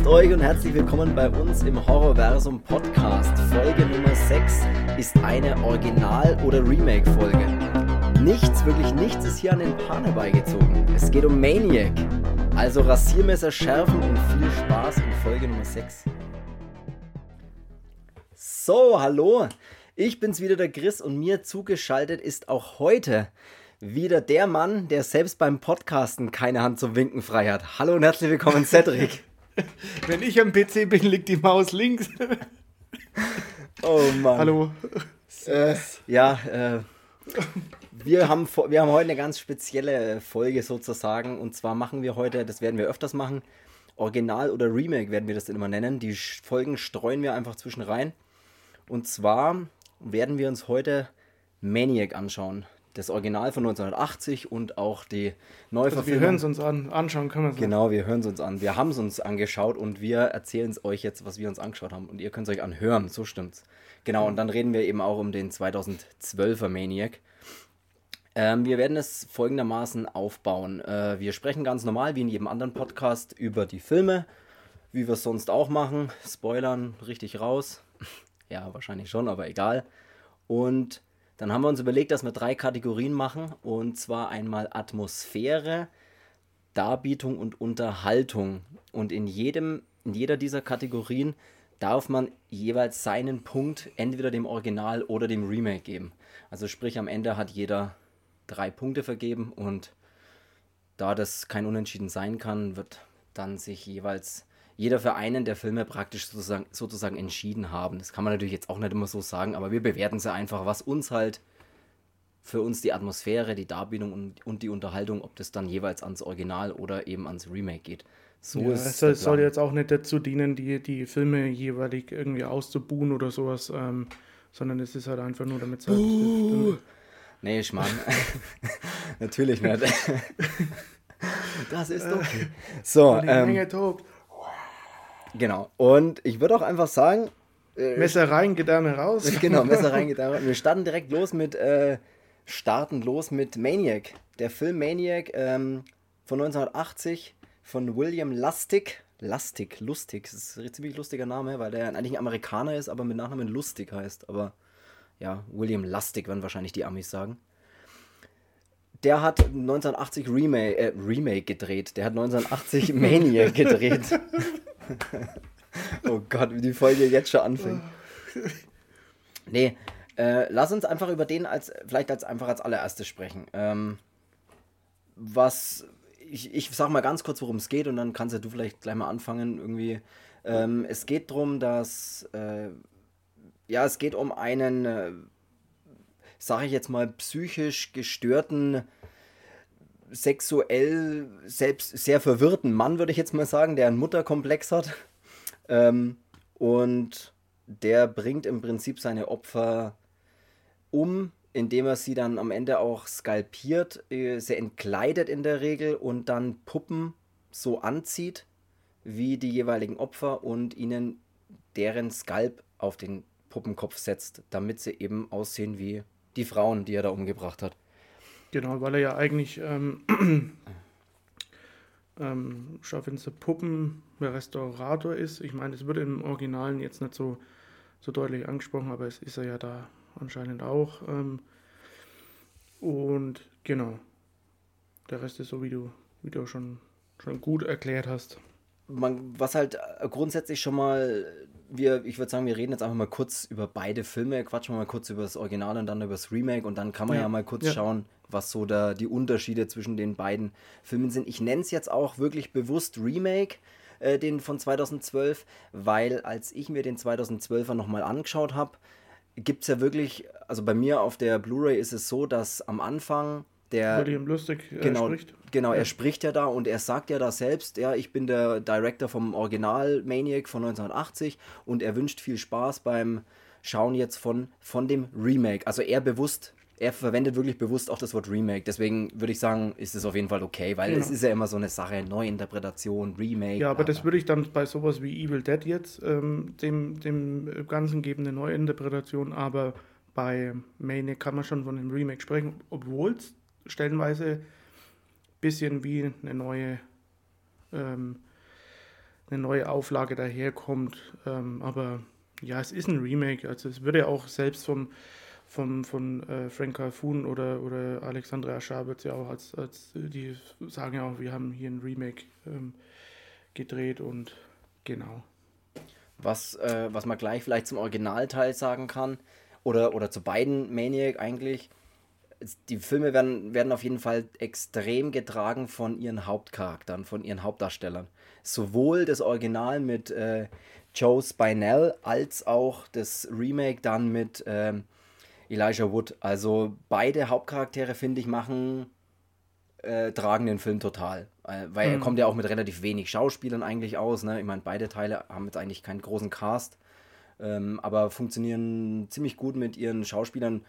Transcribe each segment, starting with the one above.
Grüßt euch und herzlich willkommen bei uns im Horrorversum Podcast. Folge Nummer 6 ist eine Original- oder Remake-Folge. Nichts, wirklich nichts ist hier an den Paar herbeigezogen. Es geht um Maniac. Also Rasiermesser schärfen und viel Spaß in Folge Nummer 6. So, hallo. Ich bin's wieder, der Chris, und mir zugeschaltet ist auch heute wieder der Mann, der selbst beim Podcasten keine Hand zum Winken frei hat. Hallo und herzlich willkommen, Cedric. Wenn ich am PC bin, liegt die Maus links. oh Mann. Hallo. Äh, ja, äh, wir, haben, wir haben heute eine ganz spezielle Folge sozusagen. Und zwar machen wir heute, das werden wir öfters machen, Original oder Remake werden wir das immer nennen. Die Folgen streuen wir einfach zwischen rein. Und zwar werden wir uns heute Maniac anschauen das Original von 1980 und auch die Neuverfilmung. Also wir hören es uns an, anschauen können wir es. Genau, wir hören es uns an. Wir haben es uns angeschaut und wir erzählen es euch jetzt, was wir uns angeschaut haben. Und ihr könnt es euch anhören, so stimmt's. Genau, und dann reden wir eben auch um den 2012er Maniac. Ähm, wir werden es folgendermaßen aufbauen. Äh, wir sprechen ganz normal, wie in jedem anderen Podcast, über die Filme, wie wir es sonst auch machen. Spoilern richtig raus. ja, wahrscheinlich schon, aber egal. Und dann haben wir uns überlegt, dass wir drei Kategorien machen. Und zwar einmal Atmosphäre, Darbietung und Unterhaltung. Und in, jedem, in jeder dieser Kategorien darf man jeweils seinen Punkt entweder dem Original oder dem Remake geben. Also sprich, am Ende hat jeder drei Punkte vergeben und da das kein Unentschieden sein kann, wird dann sich jeweils jeder für einen der Filme praktisch sozusagen, sozusagen entschieden haben. Das kann man natürlich jetzt auch nicht immer so sagen, aber wir bewerten sie einfach, was uns halt für uns die Atmosphäre, die Darbietung und, und die Unterhaltung, ob das dann jeweils ans Original oder eben ans Remake geht. So ja, es soll, soll, jetzt auch nicht dazu dienen, die, die Filme jeweilig irgendwie auszubuhen oder sowas, ähm, sondern es ist halt einfach nur, damit es halt. Uh. Nee, ich meine, natürlich nicht. das ist okay. So, ähm, tobt. Genau. Und ich würde auch einfach sagen. Äh, Messer rein, Gedärme raus. genau, Messer rein, Gedärme. Wir starten direkt los mit, äh, starten los mit Maniac. Der Film Maniac ähm, von 1980 von William Lustig. Lustig, lustig. Das ist ein ziemlich lustiger Name, weil der eigentlich ein Amerikaner ist, aber mit Nachnamen Lustig heißt. Aber ja, William Lustig werden wahrscheinlich die Amis sagen. Der hat 1980 Remake, äh, Remake gedreht. Der hat 1980 Maniac gedreht. oh Gott, wie die Folge jetzt schon anfängt. Nee, äh, lass uns einfach über den als, vielleicht als einfach als allererstes sprechen. Ähm, was, ich, ich sag mal ganz kurz, worum es geht und dann kannst du vielleicht gleich mal anfangen irgendwie. Ähm, es geht darum, dass, äh, ja, es geht um einen, äh, sag ich jetzt mal, psychisch gestörten sexuell selbst sehr verwirrten Mann, würde ich jetzt mal sagen, der einen Mutterkomplex hat. Ähm, und der bringt im Prinzip seine Opfer um, indem er sie dann am Ende auch skalpiert, äh, sie entkleidet in der Regel und dann Puppen so anzieht wie die jeweiligen Opfer und ihnen deren Skalp auf den Puppenkopf setzt, damit sie eben aussehen wie die Frauen, die er da umgebracht hat. Genau, weil er ja eigentlich ähm, ähm, Schaufenster Puppen Restaurator ist. Ich meine, es wird im Originalen jetzt nicht so, so deutlich angesprochen, aber es ist er ja da anscheinend auch. Ähm, und genau, der Rest ist so, wie du, wie du schon, schon gut erklärt hast. Man, was halt grundsätzlich schon mal wir, ich würde sagen, wir reden jetzt einfach mal kurz über beide Filme, quatschen wir mal kurz über das Original und dann über das Remake und dann kann man ja, ja mal kurz ja. schauen, was so da die Unterschiede zwischen den beiden Filmen sind. Ich nenne es jetzt auch wirklich bewusst Remake, äh, den von 2012, weil als ich mir den 2012er nochmal angeschaut habe, gibt es ja wirklich, also bei mir auf der Blu-ray ist es so, dass am Anfang der William Lustig äh, genau, spricht. Genau, er spricht ja da und er sagt ja da selbst, ja, ich bin der Director vom Original Maniac von 1980 und er wünscht viel Spaß beim Schauen jetzt von, von dem Remake. Also er bewusst, er verwendet wirklich bewusst auch das Wort Remake. Deswegen würde ich sagen, ist es auf jeden Fall okay, weil genau. es ist ja immer so eine Sache, Neuinterpretation, Remake. Ja, aber das würde ich dann bei sowas wie Evil Dead jetzt ähm, dem, dem Ganzen geben, eine Neuinterpretation, aber bei Maniac kann man schon von einem Remake sprechen, obwohl es stellenweise ein bisschen wie eine neue, ähm, eine neue Auflage daherkommt. Ähm, aber ja, es ist ein Remake. Also es würde auch selbst vom, vom, von äh, Frank Calhoun oder, oder Alexandra Aschar wird ja auch als, als, die sagen ja auch, wir haben hier ein Remake ähm, gedreht und genau. Was, äh, was man gleich vielleicht zum Originalteil sagen kann, oder, oder zu beiden Maniac eigentlich, die Filme werden, werden auf jeden Fall extrem getragen von ihren Hauptcharakteren, von ihren Hauptdarstellern. Sowohl das Original mit äh, Joe Spinell als auch das Remake dann mit ähm, Elijah Wood. Also beide Hauptcharaktere, finde ich, machen, äh, tragen den Film total. Äh, weil mhm. er kommt ja auch mit relativ wenig Schauspielern eigentlich aus. Ne? Ich meine, beide Teile haben jetzt eigentlich keinen großen Cast, ähm, aber funktionieren ziemlich gut mit ihren Schauspielern.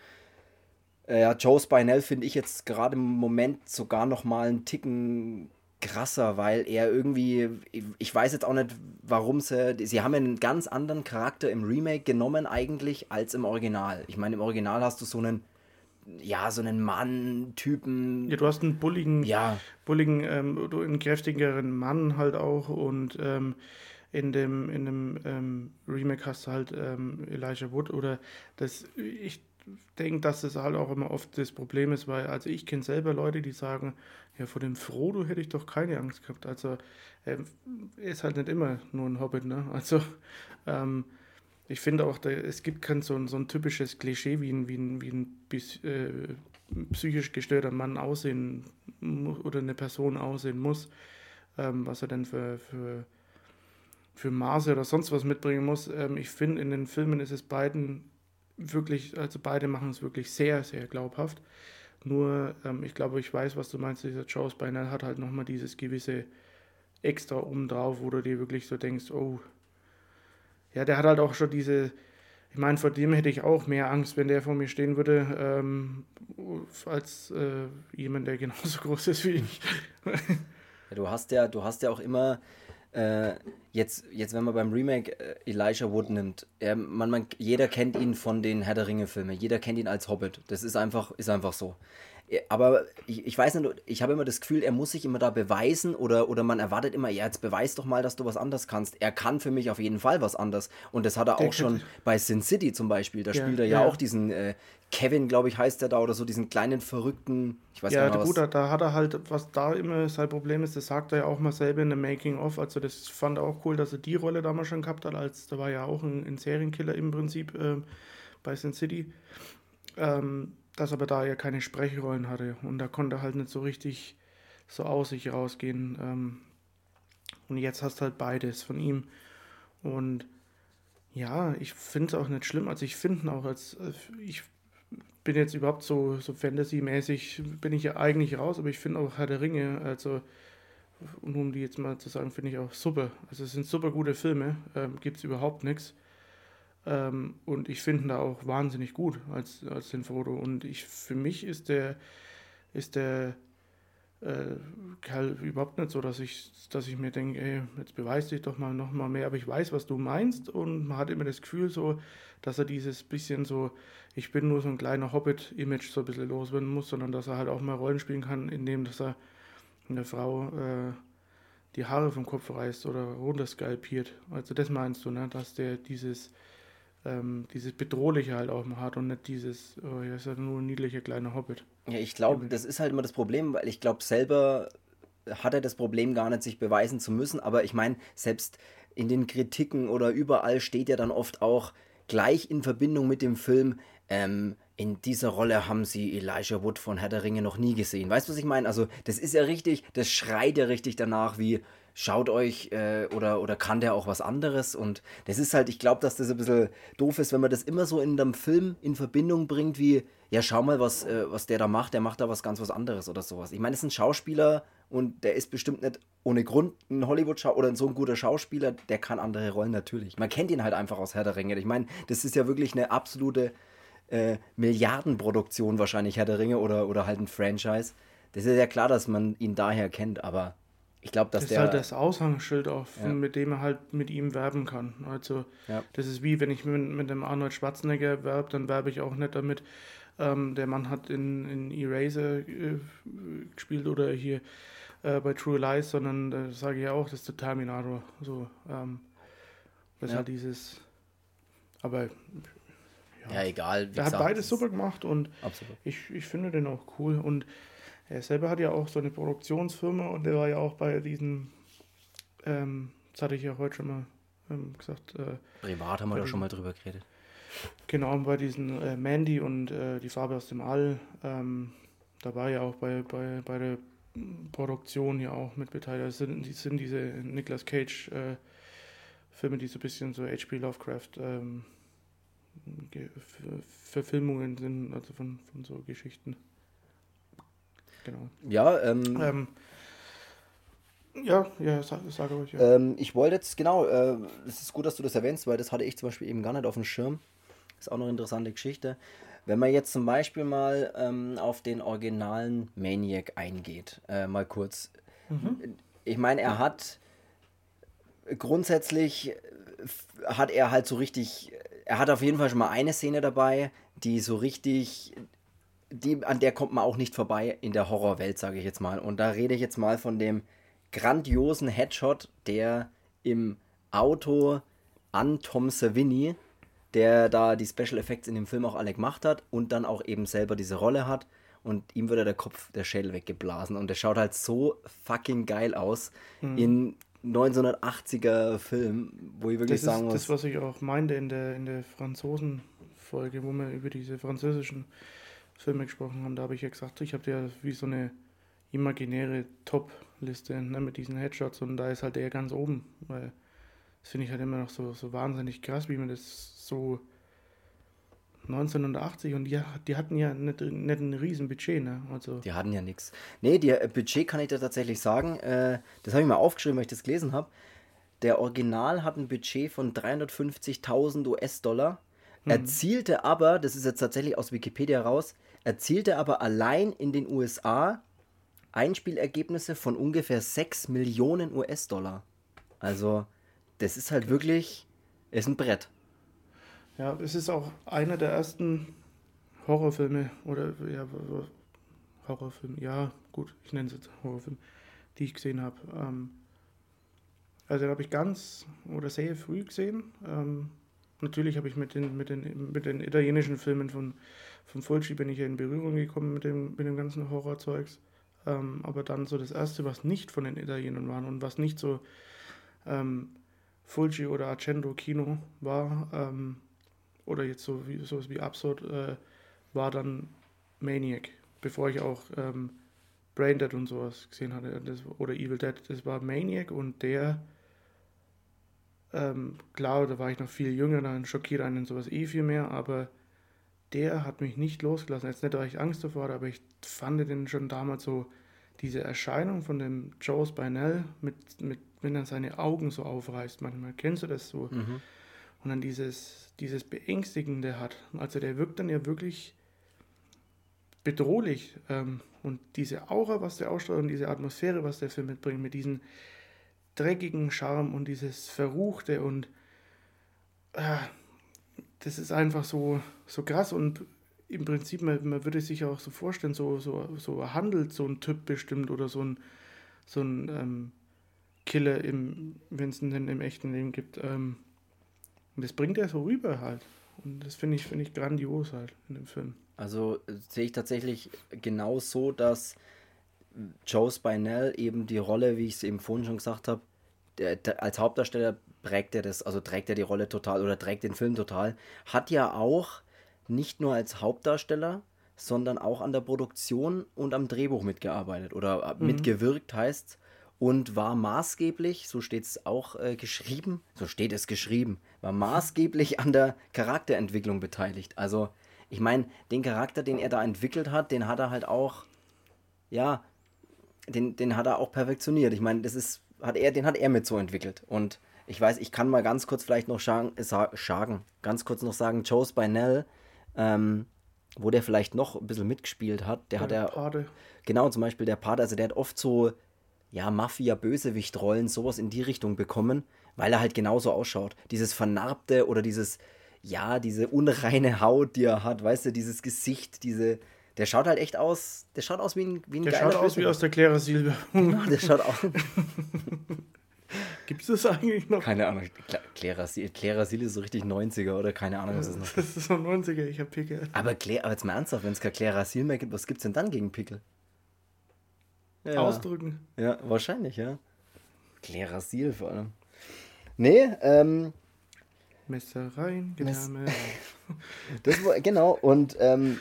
Äh, ja, Joe Spinell finde ich jetzt gerade im Moment sogar noch mal einen Ticken krasser, weil er irgendwie, ich weiß jetzt auch nicht, warum sie, sie haben einen ganz anderen Charakter im Remake genommen eigentlich als im Original. Ich meine, im Original hast du so einen, ja, so einen Mann-Typen. Ja, du hast einen bulligen, ja. bulligen, ähm, einen kräftigeren Mann halt auch und ähm, in dem, in dem ähm, Remake hast du halt ähm, Elijah Wood oder das, ich denke, dass das halt auch immer oft das Problem ist, weil, also ich kenne selber Leute, die sagen, ja, vor dem Frodo hätte ich doch keine Angst gehabt. Also, er ist halt nicht immer nur ein Hobbit, ne? Also, ähm, ich finde auch, da, es gibt kein so ein, so ein typisches Klischee, wie ein, wie ein, wie ein äh, psychisch gestörter Mann aussehen oder eine Person aussehen muss, ähm, was er denn für, für, für Maße oder sonst was mitbringen muss. Ähm, ich finde, in den Filmen ist es beiden wirklich, also beide machen es wirklich sehr, sehr glaubhaft. Nur, ähm, ich glaube, ich weiß, was du meinst, dieser Joe Spinell hat halt nochmal dieses gewisse Extra obendrauf, wo du dir wirklich so denkst, oh, ja, der hat halt auch schon diese, ich meine, vor dem hätte ich auch mehr Angst, wenn der vor mir stehen würde, ähm, als äh, jemand, der genauso groß ist wie ich. ja, du hast ja, du hast ja auch immer äh, jetzt, jetzt, wenn man beim Remake äh, Elijah Wood nimmt, er, man, man, jeder kennt ihn von den Herr der Ringe-Filmen, jeder kennt ihn als Hobbit. Das ist einfach, ist einfach so. Aber ich, ich weiß nicht, ich habe immer das Gefühl, er muss sich immer da beweisen oder, oder man erwartet immer, ja, jetzt beweis doch mal, dass du was anders kannst. Er kann für mich auf jeden Fall was anders. Und das hat er auch schon bei Sin City zum Beispiel. Da ja, spielt er ja, ja, auch diesen äh, Kevin, glaube ich, heißt der da oder so, diesen kleinen verrückten, ich weiß ja, nicht mehr, gut, da, da hat er halt, was da immer sein Problem ist, das sagt er ja auch mal selber in der Making-of. Also, das fand er auch cool, dass er die Rolle damals schon gehabt hat, als da war ja auch ein, ein Serienkiller im Prinzip äh, bei Sin City. Ähm, dass aber da er keine Sprechrollen hatte und da konnte er halt nicht so richtig so aus sich rausgehen. Ähm, und jetzt hast du halt beides von ihm. Und ja, ich finde es auch nicht schlimm. Also ich finde auch als, äh, ich bin jetzt überhaupt so, so Fantasy-mäßig, bin ich ja eigentlich raus, aber ich finde auch Herr der Ringe, also um die jetzt mal zu sagen, finde ich auch super. Also es sind super gute Filme, ähm, gibt es überhaupt nichts. Ähm, und ich finde da auch wahnsinnig gut als, als den Frodo. Und ich, für mich ist der, ist der äh, Kerl überhaupt nicht so, dass ich, dass ich mir denke, ey, jetzt beweis dich doch mal noch mal mehr. Aber ich weiß, was du meinst. Und man hat immer das Gefühl so, dass er dieses bisschen so, ich bin nur so ein kleiner Hobbit-Image so ein bisschen loswerden muss, sondern dass er halt auch mal Rollen spielen kann, indem dass er eine Frau äh, die Haare vom Kopf reißt oder runterskalpiert. Also das meinst du, ne? Dass der dieses ähm, dieses Bedrohliche halt auch mal hat und nicht dieses, oh, er ist ja nur ein niedlicher kleiner Hobbit. Ja, ich glaube, das ist halt immer das Problem, weil ich glaube, selber hat er das Problem gar nicht, sich beweisen zu müssen, aber ich meine, selbst in den Kritiken oder überall steht ja dann oft auch gleich in Verbindung mit dem Film, ähm, in dieser Rolle haben sie Elijah Wood von Herr der Ringe noch nie gesehen. Weißt du, was ich meine? Also, das ist ja richtig, das schreit ja richtig danach, wie, schaut euch äh, oder, oder kann der auch was anderes? Und das ist halt, ich glaube, dass das ein bisschen doof ist, wenn man das immer so in einem Film in Verbindung bringt, wie, ja, schau mal, was, äh, was der da macht, der macht da was ganz was anderes oder sowas. Ich meine, es ist ein Schauspieler und der ist bestimmt nicht ohne Grund ein Hollywood-Schauspieler oder so ein guter Schauspieler, der kann andere Rollen natürlich. Man kennt ihn halt einfach aus Herr der Ringe. Ich meine, das ist ja wirklich eine absolute äh, Milliardenproduktion wahrscheinlich, Herr der Ringe oder, oder halt ein Franchise. Das ist ja klar, dass man ihn daher kennt, aber ich glaube, dass das der. Das ist halt das Aushangsschild auch, ja. mit dem er halt mit ihm werben kann. Also, ja. das ist wie, wenn ich mit, mit dem Arnold Schwarzenegger werbe, dann werbe ich auch nicht damit. Ähm, der Mann hat in, in Eraser äh, gespielt oder hier äh, bei True Lies, sondern äh, sage ich ja auch, das ist der Terminator. So, ähm, das ja. halt dieses. Aber. Ja, ja egal. er hat beides super gemacht und absolut. Ich, ich finde den auch cool. Und er selber hat ja auch so eine Produktionsfirma und der war ja auch bei diesen. Ähm, das hatte ich ja heute schon mal ähm, gesagt. Äh, Privat haben wir da schon mal drüber geredet. Genau, bei diesen äh, Mandy und äh, die Farbe aus dem All. Ähm, da war ja auch bei, bei, bei der Produktion ja auch mit beteiligt. Das sind, die sind diese Nicolas Cage äh, Filme, die so ein bisschen so H.P. Lovecraft ähm, Verfilmungen sind, also von, von so Geschichten. Genau. Ja, ähm, ähm ja, ja, sag, sage euch. Ja. Ähm, ich wollte jetzt, genau, äh, es ist gut, dass du das erwähnst, weil das hatte ich zum Beispiel eben gar nicht auf dem Schirm. Ist auch noch eine interessante Geschichte. Wenn man jetzt zum Beispiel mal ähm, auf den originalen Maniac eingeht, äh, mal kurz. Mhm. Ich meine, er hat grundsätzlich hat er halt so richtig, er hat auf jeden Fall schon mal eine Szene dabei, die so richtig, die, an der kommt man auch nicht vorbei in der Horrorwelt, sage ich jetzt mal. Und da rede ich jetzt mal von dem grandiosen Headshot, der im Auto an Tom Savini der da die Special Effects in dem Film auch alle gemacht hat und dann auch eben selber diese Rolle hat. Und ihm wird der Kopf, der Schädel weggeblasen. Und der schaut halt so fucking geil aus mhm. in 1980er Film, wo ich wirklich das sagen muss. Das, was ich auch meinte in der, in der Franzosen-Folge, wo wir über diese französischen Filme gesprochen haben, da habe ich ja gesagt, ich habe ja wie so eine imaginäre Top-Liste ne, mit diesen Headshots und da ist halt der ganz oben, weil das finde ich halt immer noch so, so wahnsinnig krass, wie man das so 1980 und die, die hatten ja nicht, nicht ein riesen Budget, ne? Also die hatten ja nichts. Nee, die äh, Budget kann ich dir tatsächlich sagen. Äh, das habe ich mal aufgeschrieben, weil ich das gelesen habe. Der Original hat ein Budget von 350.000 US-Dollar, mhm. erzielte aber, das ist jetzt tatsächlich aus Wikipedia raus, erzielte aber allein in den USA Einspielergebnisse von ungefähr 6 Millionen US-Dollar. Also, das ist halt wirklich, ist ein Brett. Ja, es ist auch einer der ersten Horrorfilme oder ja, Horrorfilme, ja, gut, ich nenne es jetzt Horrorfilm, die ich gesehen habe. Ähm, also den habe ich ganz oder sehr früh gesehen. Natürlich habe ich mit den, mit, den, mit den italienischen Filmen von, von Fulci bin ich ja in Berührung gekommen mit dem, mit dem ganzen Horrorzeugs. Ähm, aber dann so das erste, was nicht von den Italienern war und was nicht so ähm, Fulci oder Accendo Kino war, ähm, oder jetzt so wie, sowas wie Absurd, äh, war dann Maniac, bevor ich auch ähm, Braindead und sowas gesehen hatte, das, oder Evil Dead, das war Maniac und der, ähm, klar, da war ich noch viel jünger, dann schockiert einen sowas eh viel mehr, aber der hat mich nicht losgelassen. Jetzt nicht, weil ich Angst davor hatte, aber ich fand den schon damals so, diese Erscheinung von dem Joe Spinell, mit, mit, wenn er seine Augen so aufreißt, manchmal, kennst du das so? Mhm. Und dann dieses, dieses Beängstigende hat. Also der wirkt dann ja wirklich bedrohlich. Ähm, und diese Aura, was der ausstrahlt und diese Atmosphäre, was der Film mitbringt, mit diesem dreckigen Charme und dieses Verruchte und äh, das ist einfach so, so krass und im Prinzip, man, man würde sich auch so vorstellen, so, so, so handelt so ein Typ bestimmt oder so ein, so ein ähm, Killer, wenn es denn im echten Leben gibt. Ähm, und das bringt er so rüber halt. Und das finde ich, find ich grandios halt in dem Film. Also äh, sehe ich tatsächlich genau so, dass Joe Spinell eben die Rolle, wie ich es eben vorhin schon gesagt habe, als Hauptdarsteller prägt er das, also trägt er die Rolle total oder trägt den Film total. Hat ja auch nicht nur als Hauptdarsteller, sondern auch an der Produktion und am Drehbuch mitgearbeitet oder mhm. mitgewirkt heißt und war maßgeblich, so steht es auch äh, geschrieben, so steht es geschrieben, war maßgeblich an der Charakterentwicklung beteiligt. Also, ich meine, den Charakter, den er da entwickelt hat, den hat er halt auch, ja, den, den hat er auch perfektioniert. Ich meine, das ist, hat er, den hat er mit so entwickelt. Und ich weiß, ich kann mal ganz kurz vielleicht noch schagen, schagen ganz kurz noch sagen, Joe Spinell, ähm, wo der vielleicht noch ein bisschen mitgespielt hat, der, der hat er. Pate. Genau, zum Beispiel der Pate, also der hat oft so ja, Mafia-Bösewicht-Rollen, sowas in die Richtung bekommen, weil er halt genauso ausschaut. Dieses Vernarbte oder dieses, ja, diese unreine Haut, die er hat, weißt du, dieses Gesicht, diese, Der schaut halt echt aus, der schaut aus wie ein, wie ein Der schaut aus wie aus der Clara Silber. Genau, der schaut aus. Gibt es das eigentlich noch? Keine Ahnung. Clara Sil ist so richtig 90er oder keine Ahnung, was das ist noch. Das ist so 90er, ich hab Pickel. Aber, Claire, aber jetzt mal ernsthaft, wenn es kein Clara Sil mehr gibt, was gibt's denn dann gegen Pickel? Ja. Ausdrücken. Ja, wahrscheinlich, ja. Clara Sil vor allem. Nee, ähm, Messer rein, war, genau, und ähm,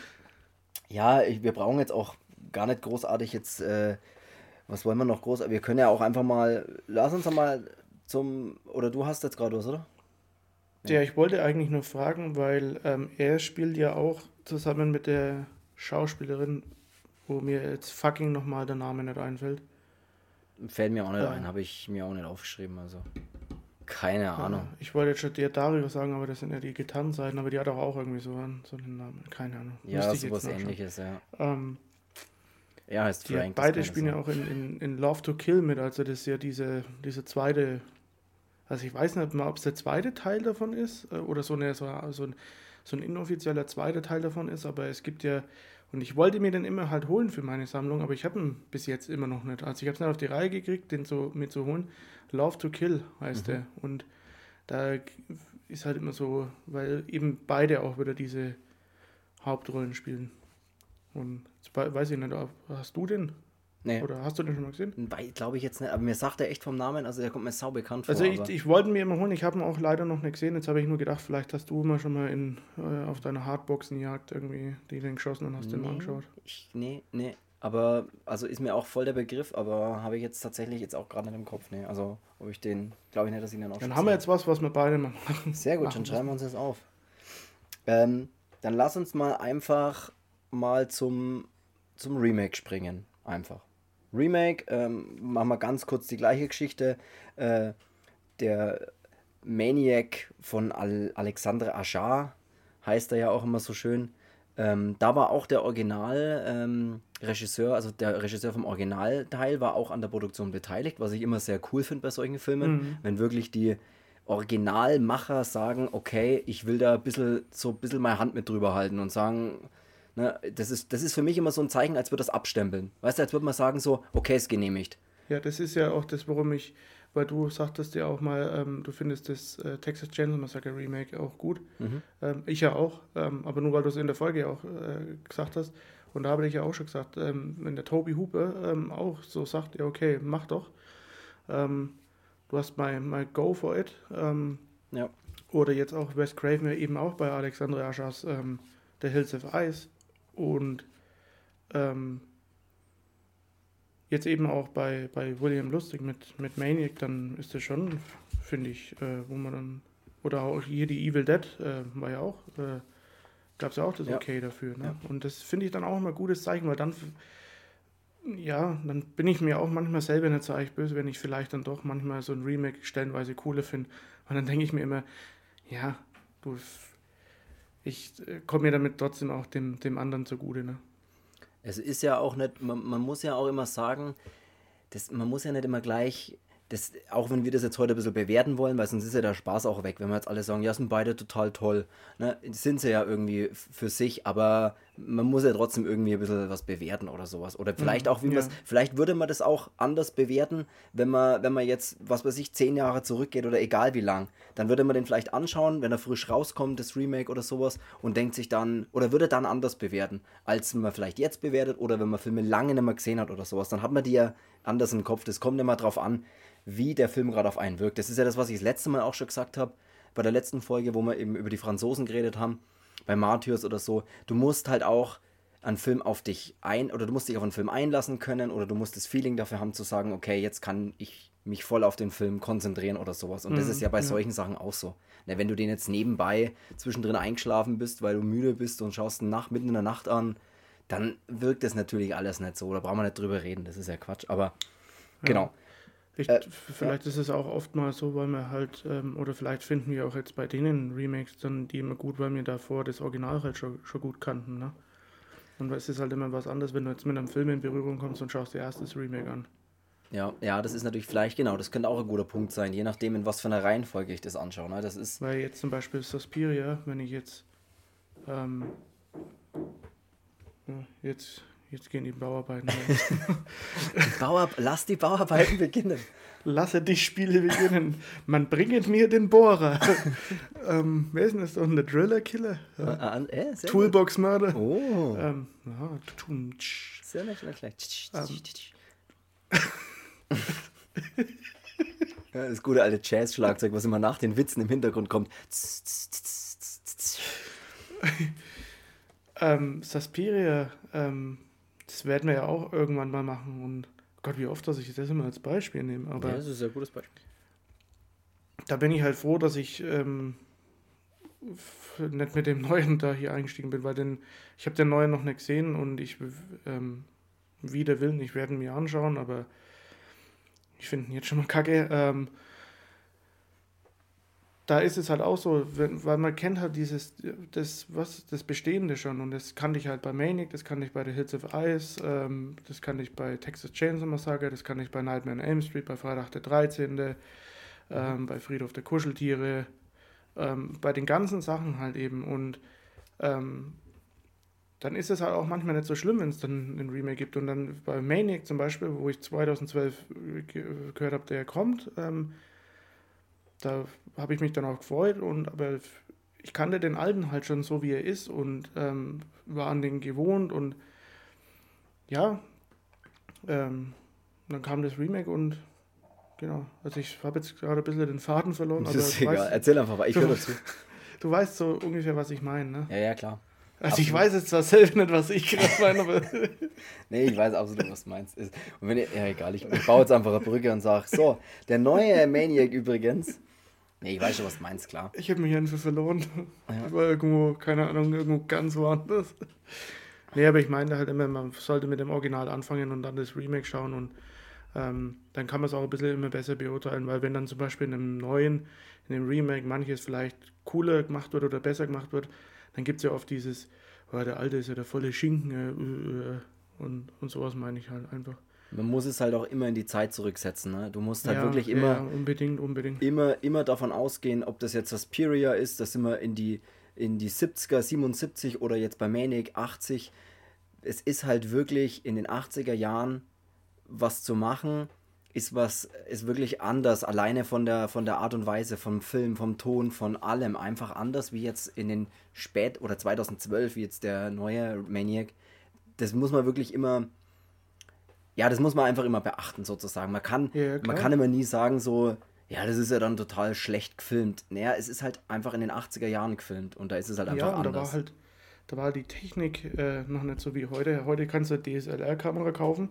ja, ich, wir brauchen jetzt auch gar nicht großartig jetzt, äh, was wollen wir noch groß, wir können ja auch einfach mal, lass uns doch mal zum, oder du hast jetzt gerade was, oder? Ja, ich wollte eigentlich nur fragen, weil ähm, er spielt ja auch zusammen mit der Schauspielerin, wo mir jetzt fucking nochmal der Name nicht einfällt. Fällt mir auch nicht Ja. ein, habe ich mir auch nicht aufgeschrieben, also keine Ahnung. Ich wollte jetzt schon der Dario sagen, aber das sind ja die Gitarrenseiten, aber die hat auch irgendwie so einen, so einen Namen. Keine Ahnung. Ja, Müsste sowas ähnliches, ja. Ähm, Er heißt Frank. beide spielen ja auch in, in, in Love to Kill mit, also das ist ja diese, diese zweite, also ich weiß nicht mal, ob es der zweite Teil davon ist äh, oder so, eine, so, so, ein, so ein inoffizieller zweiter Teil davon ist, aber es gibt ja, und ich wollte mir den immer halt holen für meine Sammlung, aber ich habe ihn bis jetzt immer noch nicht. Also ich habe es nicht auf die Reihe gekriegt, den so mitzuholen. Love to Kill heißt Mhm. der und da ist halt immer so, weil eben beide auch wieder diese Hauptrollen spielen. Und weiß ich nicht, hast du den? Nee, Oder hast du den schon mal gesehen? glaube ich jetzt nicht, aber mir sagt er echt vom Namen, also der kommt mir sau bekannt vor. Also ich, ich wollte ihn mir immer holen, ich habe ihn auch leider noch nicht gesehen. Jetzt habe ich nur gedacht, vielleicht hast du mal schon mal in, äh, auf deiner Hardboxenjagd irgendwie die den geschossen und hast den mal nee, angeschaut. ich, nee, nee, aber, also ist mir auch voll der Begriff, aber habe ich jetzt tatsächlich jetzt auch gerade nicht im Kopf, nee, also ob ich den, glaube ich nicht, dass ich den auch Dann haben wir jetzt was, was wir beide mal machen. Sehr gut, dann schreiben wir uns das auf. Ähm, dann lass uns mal einfach mal zum, zum Remake springen. Einfach. Remake, ähm, machen wir ganz kurz die gleiche Geschichte. Äh, der Maniac von Al Alexandre Ajar heißt er ja auch immer so schön. Ähm, da war auch der Original-Regisseur, also der Regisseur vom Originalteil, war auch an der Produktion beteiligt, was ich immer sehr cool finde bei solchen Filmen, Mhm. wenn wirklich die Originalmacher sagen, okay, ich will da ein bisschen, so ein bisschen meine Hand mit drüber halten und sagen, ne, das, ist, das ist für mich immer so ein Zeichen, als würde das abstempeln. Weißt du, als würde man sagen so, okay, ist genehmigt. Ja, das ist ja auch das, warum ich, weil du sagtest ja auch mal, ähm, du findest das äh, Texas Chainsaw Massacre Remake auch gut. Mhm. Ähm, ich ja auch, ähm, aber nur weil du es in der Folge auch äh, gesagt hast. Und da habe ich ja auch schon gesagt, ähm, wenn der Toby Hooper ähm, auch so sagt, ja okay, mach doch. Ähm, du hast mein, mein Go for it. Ja. oder jetzt auch Wes Craven ja eben auch bei Alexandre ähm, The Hills of Ice. Und ähm, jetzt eben auch bei, bei William Lustig mit, mit Maniac, dann ist das schon, finde ich, äh, wo man dann, oder auch hier die Evil Dead äh, war ja auch, äh, gab es ja auch das Ja. Okay dafür. Ne? Ja. Und das finde ich dann auch immer ein gutes Zeichen, weil dann, ja, dann bin ich mir auch manchmal selber nicht so eigentlich böse, wenn ich vielleicht dann doch manchmal so ein Remake stellenweise cooler finde. Und dann denke ich mir immer, ja, du, ich äh, komme mir damit trotzdem auch dem, dem anderen zugute. Ne? Es ist ja auch nicht, man, man muss ja auch immer sagen, das, man muss ja nicht immer gleich, das, auch wenn wir das jetzt heute ein bisschen bewerten wollen, weil sonst ist ja der Spaß auch weg, wenn wir jetzt alle sagen, ja, sind beide total toll. Ne? Sind sie ja irgendwie für sich, aber man muss ja trotzdem irgendwie ein bisschen was bewerten oder sowas. Oder vielleicht auch, wie ja. man vielleicht würde man das auch anders bewerten, wenn man, wenn man jetzt, was weiß ich, zehn Jahre zurückgeht oder egal wie lang. Dann würde man den vielleicht anschauen, wenn er frisch rauskommt, das Remake oder sowas, und denkt sich dann, oder würde dann anders bewerten, als man vielleicht jetzt bewertet oder wenn man Filme lange nicht mehr gesehen hat oder sowas. Dann hat man die ja anders im Kopf. Das kommt immer drauf an, wie der Film gerade auf einen wirkt. Das ist ja das, was ich das letzte Mal auch schon gesagt habe, bei der letzten Folge, wo wir eben über die Franzosen geredet haben, bei Martyrs oder so. Du musst halt auch einen Film auf dich ein, oder du musst dich auf einen Film einlassen können, oder du musst das Feeling dafür haben zu sagen, okay, jetzt kann ich mich voll auf den Film konzentrieren oder sowas. Und das Mhm, ist ja bei ja. solchen Sachen auch so. Na, wenn du den jetzt nebenbei zwischendrin eingeschlafen bist, weil du müde bist und schaust nach, mitten in der Nacht an, dann wirkt das natürlich alles nicht so. Da brauchen wir nicht drüber reden, das ist ja Quatsch. Aber genau. Ich, Äh, vielleicht ist es auch oft mal so, weil wir halt, ähm, oder vielleicht finden wir auch jetzt bei denen Remakes dann die immer gut, weil wir davor das Original halt schon, schon gut kannten. Ne? Und es ist halt immer was anderes, wenn du jetzt mit einem Film in Berührung kommst und schaust dir erst das Remake an. Ja, ja, das ist natürlich vielleicht, genau, das könnte auch ein guter Punkt sein, je nachdem, in was für einer Reihenfolge ich das anschaue. Ne? Das ist, Weil jetzt zum Beispiel Suspiria, wenn ich jetzt, ähm, ja, jetzt, jetzt gehen die Bauarbeiten. die Bauar Lass die Bauarbeiten beginnen. Lasse die Spiele beginnen. Man bringet mir den Bohrer. ähm, wer ist denn das doch? Der Driller-Killer? Ja. Ah, ah, äh, Toolbox-Mörder. Oh. Ähm, ja, sehr nicht schlecht. Ähm. ja, das gute alte Jazz-Schlagzeug, was immer nach den Witzen im Hintergrund kommt. ähm, Suspiria, ähm, das werden wir ja auch irgendwann mal machen und Gott, wie oft, dass ich das immer als Beispiel nehme. Aber ja, das ist ein gutes Beispiel. Da bin ich halt froh, dass ich ähm, nicht mit dem neuen da hier eingestiegen bin, weil den, ich habe den neuen noch nicht gesehen und ich ähm, wieder will, ich werde ihn mir anschauen, aber ich finde ihn jetzt schon mal kacke. Ähm, da ist es halt auch so, wenn, weil man kennt halt dieses, das, was, das Bestehende schon und das kannte ich halt bei Manic, das kannte ich bei The Hills of Ice, ähm, das kannte ich bei Texas Chainsaw Massacre, das kannte ich bei Nightmare on Elm Street, bei Freitag der 13., ähm, bei Friedhof der Kuscheltiere, ähm, bei den ganzen Sachen halt eben und ähm, dann ist es halt auch manchmal nicht so schlimm, wenn es dann ein Remake gibt und dann bei Maniac zum Beispiel, wo ich 2012 gehört habe, der kommt, ähm, da habe ich mich dann auch gefreut und aber ich kannte den alten halt schon so wie er ist und ähm, war an den gewohnt und ja, ähm, dann kam das Remake und genau, also ich habe jetzt gerade ein bisschen den Faden verloren. Das ist egal, weißt, erzähl einfach, ich höre dazu. Du weißt so ungefähr, was ich meine, ne? Ja, ja, klar. Also absolut. ich weiß jetzt zwar selbst nicht, was ich gerade meine, aber... nee, ich weiß absolut, was du meinst. Und wenn ihr, ja egal, ich, ich baue jetzt einfach eine Brücke und sage, so, der neue Maniac übrigens, Nee, ich weiß schon, was du meinst, klar. Ich habe mich einfach verloren. Ja. Ich war irgendwo, keine Ahnung, irgendwo ganz woanders. Nee, aber ich meinte halt immer, man sollte mit dem Original anfangen und dann das Remake schauen und ähm, dann kann man es auch ein bisschen immer besser beurteilen, weil wenn dann zum Beispiel in einem neuen, in dem Remake manches vielleicht cooler gemacht wird oder besser gemacht wird, dann gibt es ja oft dieses, oh, der alte ist ja der volle Schinken äh, äh, äh und, und sowas meine ich halt einfach man muss es halt auch immer in die Zeit zurücksetzen. Ne? Du musst halt ja, wirklich immer, ja, unbedingt, unbedingt. Immer, immer davon ausgehen, ob das jetzt Suspiria ist, das immer in die, in die 70er, 77 oder jetzt bei Manic 80. Es ist halt wirklich in den 80er Jahren was zu machen, ist was, ist wirklich anders, alleine von der, von der Art und Weise, vom Film, vom Ton, von allem. Einfach anders wie jetzt in den Spät- oder 2012, wie jetzt der neue Maniac. Das muss man wirklich immer ja, das muss man einfach immer beachten, sozusagen. Man kann, ja, man kann immer nie sagen, so, ja, das ist ja dann total schlecht gefilmt. Naja, es ist halt einfach in den 80er Jahren gefilmt und da ist es halt einfach ja, anders. Da war halt, da war die Technik äh, noch nicht so wie heute. Heute kannst du eine DSLR-Kamera kaufen.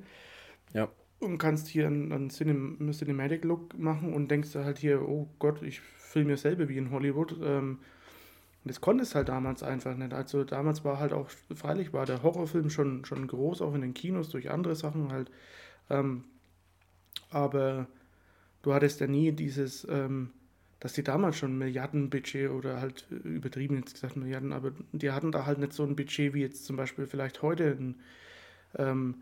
Ja. Und kannst hier einen, einen Cinem Cinematic-Look machen und denkst halt hier, oh Gott, ich filme mir selber wie in Hollywood. Ähm, und das konnte es halt damals einfach nicht. Also damals war halt auch, freilich war der Horrorfilm schon, schon groß, auch in den Kinos durch andere Sachen halt. Ähm, aber du hattest ja nie dieses, ähm, dass die damals schon Milliardenbudget oder halt übertrieben jetzt gesagt Milliarden, aber die hatten da halt nicht so ein Budget wie jetzt zum Beispiel vielleicht heute ein, ähm,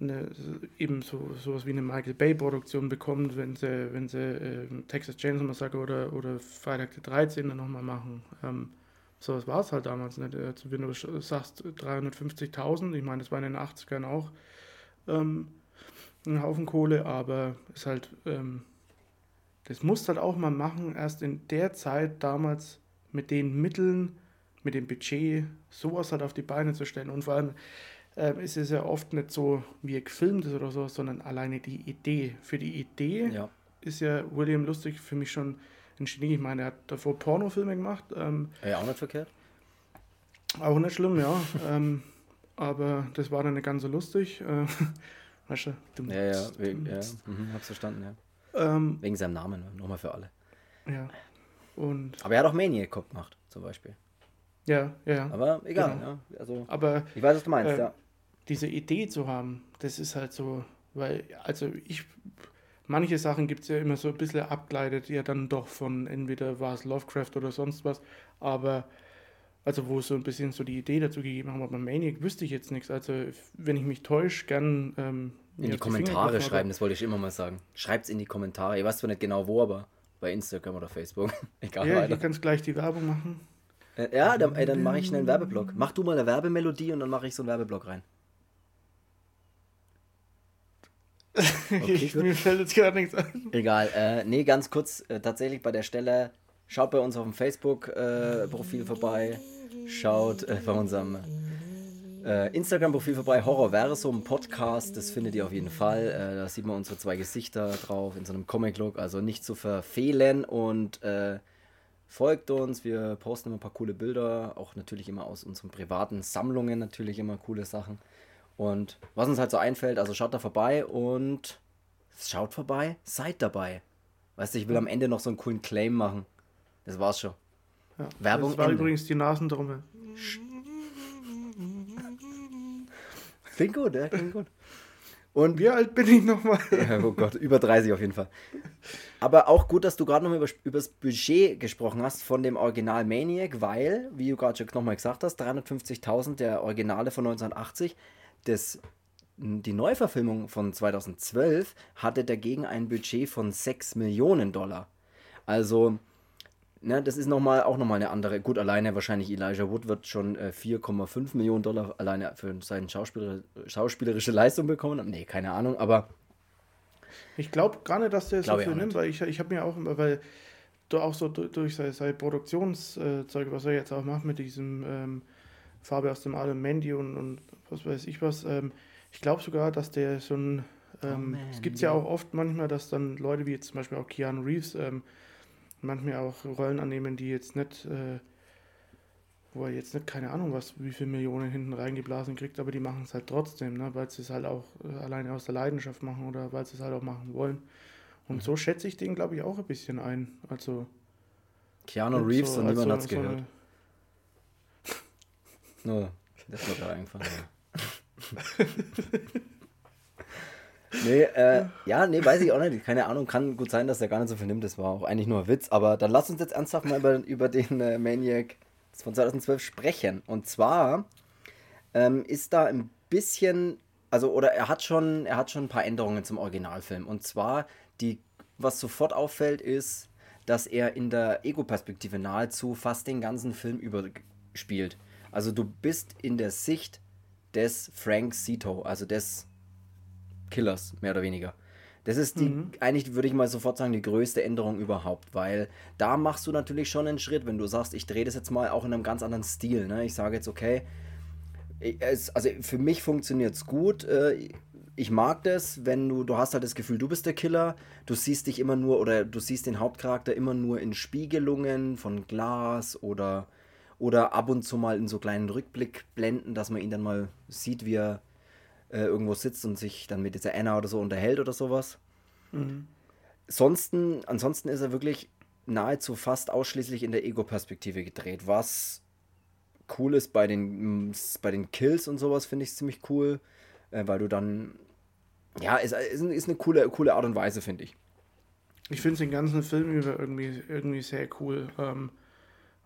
eine, eben so sowas wie eine Michael Bay Produktion bekommt, wenn sie, wenn sie äh, Texas Chainsaw Massacre oder, oder Freitag der 13. nochmal machen. Ähm, sowas war es halt damals nicht. Also, wenn du sagst 350.000, ich meine, das war in den 80ern auch ähm, ein Haufen Kohle, aber ist halt, ähm, das musst halt auch mal machen, erst in der Zeit damals mit den Mitteln, mit dem Budget, sowas halt auf die Beine zu stellen und vor allem ist es ja oft nicht so, wie er gefilmt ist oder so, sondern alleine die Idee. Für die Idee ja. ist ja William Lustig für mich schon ein Genie. Ich meine, er hat davor Pornofilme gemacht. Ähm, ja, auch nicht verkehrt. Auch nicht schlimm, ja. ähm, aber das war dann nicht ganz so lustig. Äh, weißt du? Du, ja, ja, wegen, ja. Mhm, hab's verstanden, ja. Ähm, wegen seinem Namen, ne? nochmal für alle. Ja. Und aber er hat auch Maniac gemacht, zum Beispiel. Ja, ja. Aber egal, genau. ja. Also, aber, ich weiß, was du meinst, äh, ja. Diese Idee zu haben, das ist halt so, weil, also ich, manche Sachen gibt es ja immer so ein bisschen abgeleitet, ja dann doch von entweder war es Lovecraft oder sonst was, aber also wo so ein bisschen so die Idee dazu gegeben haben, aber Maniac wüsste ich jetzt nichts. Also wenn ich mich täusche, gern ähm, in die Kommentare die schreiben, das wollte ich immer mal sagen. Schreibt es in die Kommentare. Ihr weißt zwar nicht genau wo, aber bei Instagram oder Facebook. Egal. Ja, weiter. kannst gleich die Werbung machen. Äh, ja, dann, ey, dann mache ich schnell einen Werbeblock. Mach du mal eine Werbemelodie und dann mache ich so einen Werbeblock rein. Okay, Mir fällt jetzt gar nichts ein. Egal. Äh, nee, ganz kurz, äh, tatsächlich bei der Stelle, schaut bei uns auf dem Facebook-Profil äh, vorbei. Schaut äh, bei unserem äh, Instagram-Profil vorbei, Horrorversum Podcast, das findet ihr auf jeden Fall. Äh, da sieht man unsere zwei Gesichter drauf in so einem Comic-Look, also nicht zu verfehlen und äh, folgt uns. Wir posten immer ein paar coole Bilder, auch natürlich immer aus unseren privaten Sammlungen, natürlich immer coole Sachen. Und was uns halt so einfällt, also schaut da vorbei und schaut vorbei, seid dabei. Weißt du, ich will am Ende noch so einen coolen Claim machen. Das war's schon. Ja, Werbung. Das war Ende. übrigens die Nasentrommel. Klingt gut, ja, klingt gut. Und wie alt bin ich nochmal? Oh Gott, über 30 auf jeden Fall. Aber auch gut, dass du gerade nochmal über, über das Budget gesprochen hast von dem Original Maniac, weil, wie du gerade schon nochmal gesagt hast, 350.000 der Originale von 1980, das, die Neuverfilmung von 2012 hatte dagegen ein Budget von 6 Millionen Dollar. Also Ne, das ist noch mal, auch nochmal eine andere. Gut, alleine wahrscheinlich Elijah Wood wird schon äh, 4,5 Millionen Dollar alleine für seine Schauspieler, schauspielerische Leistung bekommen. Nee, keine Ahnung, aber. Ich glaube gar nicht, dass der so viel nimmt, weil ich, ich habe mir auch immer, weil du auch so durch seine, seine Produktionszeug, was er jetzt auch macht mit diesem ähm, Farbe aus dem Adam Mandy und, und was weiß ich was, ähm, ich glaube sogar, dass der so ein. Ähm, oh es gibt ja auch oft manchmal, dass dann Leute wie jetzt zum Beispiel auch Keanu Reeves ähm, manchmal auch Rollen annehmen, die jetzt nicht, äh, wo er jetzt nicht, keine Ahnung, was, wie viele Millionen hinten reingeblasen kriegt, aber die machen es halt trotzdem, ne, weil sie es halt auch äh, alleine aus der Leidenschaft machen oder weil sie es halt auch machen wollen. Und mhm. so schätze ich den, glaube ich, auch ein bisschen ein. Also. Keanu Reeves so, und niemand hat es so gehört. Nur, no, das war da einfach. Nee, äh, ja, nee, weiß ich auch nicht. Keine Ahnung, kann gut sein, dass er gar nicht so viel nimmt. Das war auch eigentlich nur ein Witz. Aber dann lass uns jetzt ernsthaft mal über, über den äh, Maniac von 2012 sprechen. Und zwar ähm, ist da ein bisschen, also, oder er hat schon, er hat schon ein paar Änderungen zum Originalfilm. Und zwar, die, was sofort auffällt, ist, dass er in der Ego-Perspektive nahezu fast den ganzen Film überspielt. Also du bist in der Sicht des Frank Zito, also des Killers, mehr oder weniger. Das ist die, mhm. eigentlich würde ich mal sofort sagen, die größte Änderung überhaupt, weil da machst du natürlich schon einen Schritt, wenn du sagst, ich drehe das jetzt mal auch in einem ganz anderen Stil. Ne? Ich sage jetzt, okay, es, also für mich funktioniert es gut. Äh, ich mag das, wenn du, du hast halt das Gefühl, du bist der Killer, du siehst dich immer nur oder du siehst den Hauptcharakter immer nur in Spiegelungen von Glas oder, oder ab und zu mal in so kleinen Rückblickblenden, dass man ihn dann mal sieht, wie er äh, irgendwo sitzt und sich dann mit dieser Anna oder so unterhält oder sowas. Mhm. Ansonsten, ansonsten ist er wirklich nahezu fast ausschließlich in der Ego-Perspektive gedreht, was cool ist bei den, bei den Kills und sowas, finde ich ziemlich cool, äh, weil du dann, ja, ist, ist, ist eine coole, coole Art und Weise, finde ich. Ich finde den ganzen Film über irgendwie, irgendwie sehr cool. Ähm,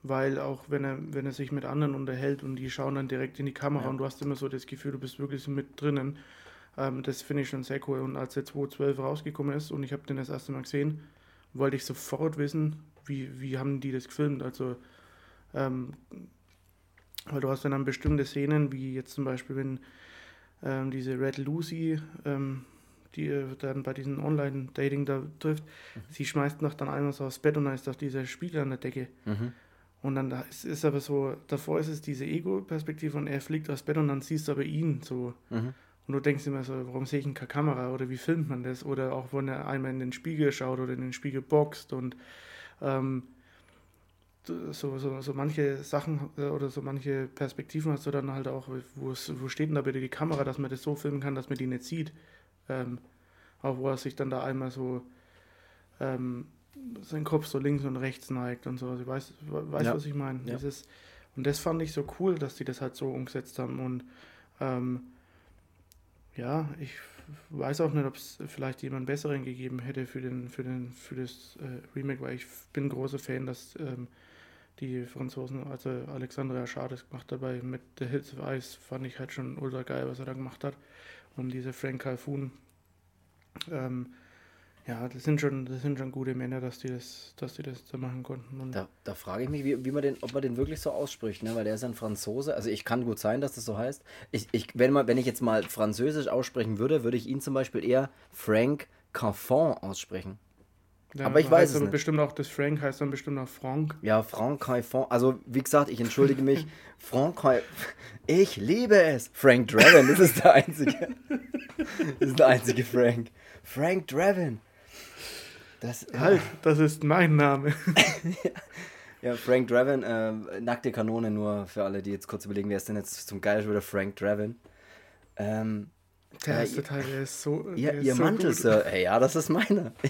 weil auch wenn er, wenn er sich mit anderen unterhält und die schauen dann direkt in die Kamera ja. und du hast immer so das Gefühl, du bist wirklich mit drinnen. Ähm, das finde ich schon sehr cool. Und als er 2012 rausgekommen ist und ich habe den das erste Mal gesehen, wollte ich sofort wissen, wie, wie haben die das gefilmt. Also, ähm, weil du hast dann bestimmte Szenen, wie jetzt zum Beispiel, wenn ähm, diese Red Lucy, ähm, die dann bei diesem Online-Dating da trifft, mhm. sie schmeißt noch dann einmal so aufs Bett und dann ist doch dieser Spiegel an der Decke. Mhm. Und dann ist, ist aber so, davor ist es diese Ego-Perspektive und er fliegt aufs Bett und dann siehst du aber ihn so. Mhm. Und du denkst immer so, warum sehe ich keine Kamera oder wie filmt man das? Oder auch, wenn er einmal in den Spiegel schaut oder in den Spiegel boxt und ähm, so, so, so manche Sachen äh, oder so manche Perspektiven hast du dann halt auch, wo, wo steht denn da bitte die Kamera, dass man das so filmen kann, dass man die nicht sieht. Ähm, auch wo er sich dann da einmal so ähm, sein Kopf so links und rechts neigt und so. Also ich weiß, weiß ja. was ich meine. Ja. Und das fand ich so cool, dass die das halt so umgesetzt haben. Und ähm, ja, ich weiß auch nicht, ob es vielleicht jemand besseren gegeben hätte für, den, für, den, für das äh, Remake, weil ich bin großer Fan, dass ähm, die Franzosen, also Alexandria Schades gemacht dabei mit The Hills of Ice, fand ich halt schon ultra geil, was er da gemacht hat. Und diese Frank Calhoun, ähm, Ja, das sind schon, das sind schon gute Männer, dass die das, dass die das da machen konnten. Da, da frage ich mich, wie, wie man den, ob man den wirklich so ausspricht, ne? weil der ist ein Franzose. Also ich kann gut sein, dass das so heißt. Ich, ich, wenn, man, wenn ich jetzt mal Französisch aussprechen würde, würde ich ihn zum Beispiel eher Frank Caffon aussprechen. ja, aber ich weiß es nicht. bestimmt auch, das Frank heißt dann bestimmt auch Frank. Ja, Frank Caffon. Also wie gesagt, ich entschuldige mich. Frank Caffon. Ich liebe es. Frank Draven, das ist der einzige. Das ist der einzige Frank. Frank Draven. Das, Halt, das ist mein Name. Ja, Frank Draven, äh, nackte Kanone nur für alle, die jetzt kurz überlegen, wer ist denn jetzt zum Geil wieder Frank Draven. Ähm, Der Ja, erste ihr- Teil, der ist so. ihr, der ist ihr so Mantel, gut. Sir. Hey, ja, das ist meiner.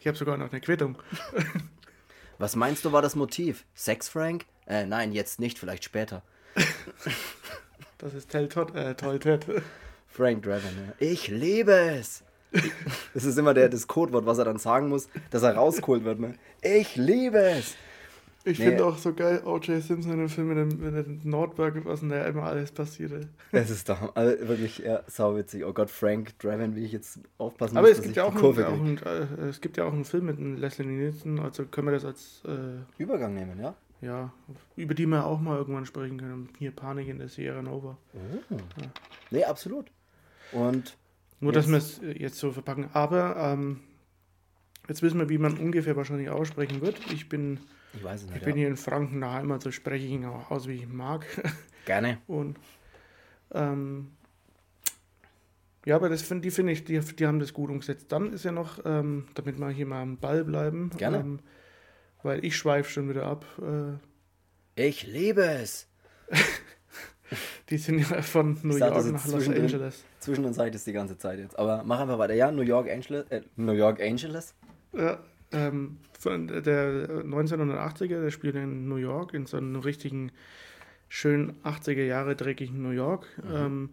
Ich habe sogar noch eine Quittung. Was meinst du, war das Motiv? Sex, Frank? Äh, nein, jetzt nicht, vielleicht später. Das ist Tell Todd, äh, Toll Ted. Frank Draven, ja. Ich liebe es. Das ist immer der, das Codewort, was er dann sagen muss, dass er rausgeholt wird. Ne? Ich liebe es. Ich Nee. finde auch so geil, O.J. Simpson in dem Film mit dem, mit dem Nordberg, was denn da immer alles passierte. Es ist da also wirklich ja, sauwitzig. Oh Gott, Frank Draven, wie ich jetzt aufpassen Aber muss, es gibt, ja die auch Kurve einen, kriege. auch einen, äh, es gibt ja auch einen Film mit Leslie Nielsen, also können wir das als, äh, Übergang nehmen, ja? ja, über die wir auch mal irgendwann sprechen können. Hier Panik in der Sierra Nova. Oh. Nee, absolut. Und Nur, dass Jetzt- wir es jetzt so verpacken. Aber ähm, jetzt wissen wir, wie man ungefähr wahrscheinlich aussprechen wird. Ich bin, ich es ich nicht. bin Ja. hier in Franken daheim, also spreche ich ihn auch aus, wie ich mag. Gerne. Und ähm, ja, aber das find, die finde ich, die, die haben das gut umgesetzt. Dann ist ja noch, ähm, damit wir hier mal am Ball bleiben, Gerne. Ähm, weil ich schweife schon wieder ab. Äh, Ich liebe es. die sind ja von New York jetzt nach Los. Angeles. Zwischen uns sage ich das die ganze Zeit jetzt. Aber mach einfach weiter. Ja, New York Angeles. Äh, New York Angeles. Ja, ähm, der 1980er, der spielt in New York, in so einem richtigen, schönen 80er Jahre dreckigen New York. Ähm,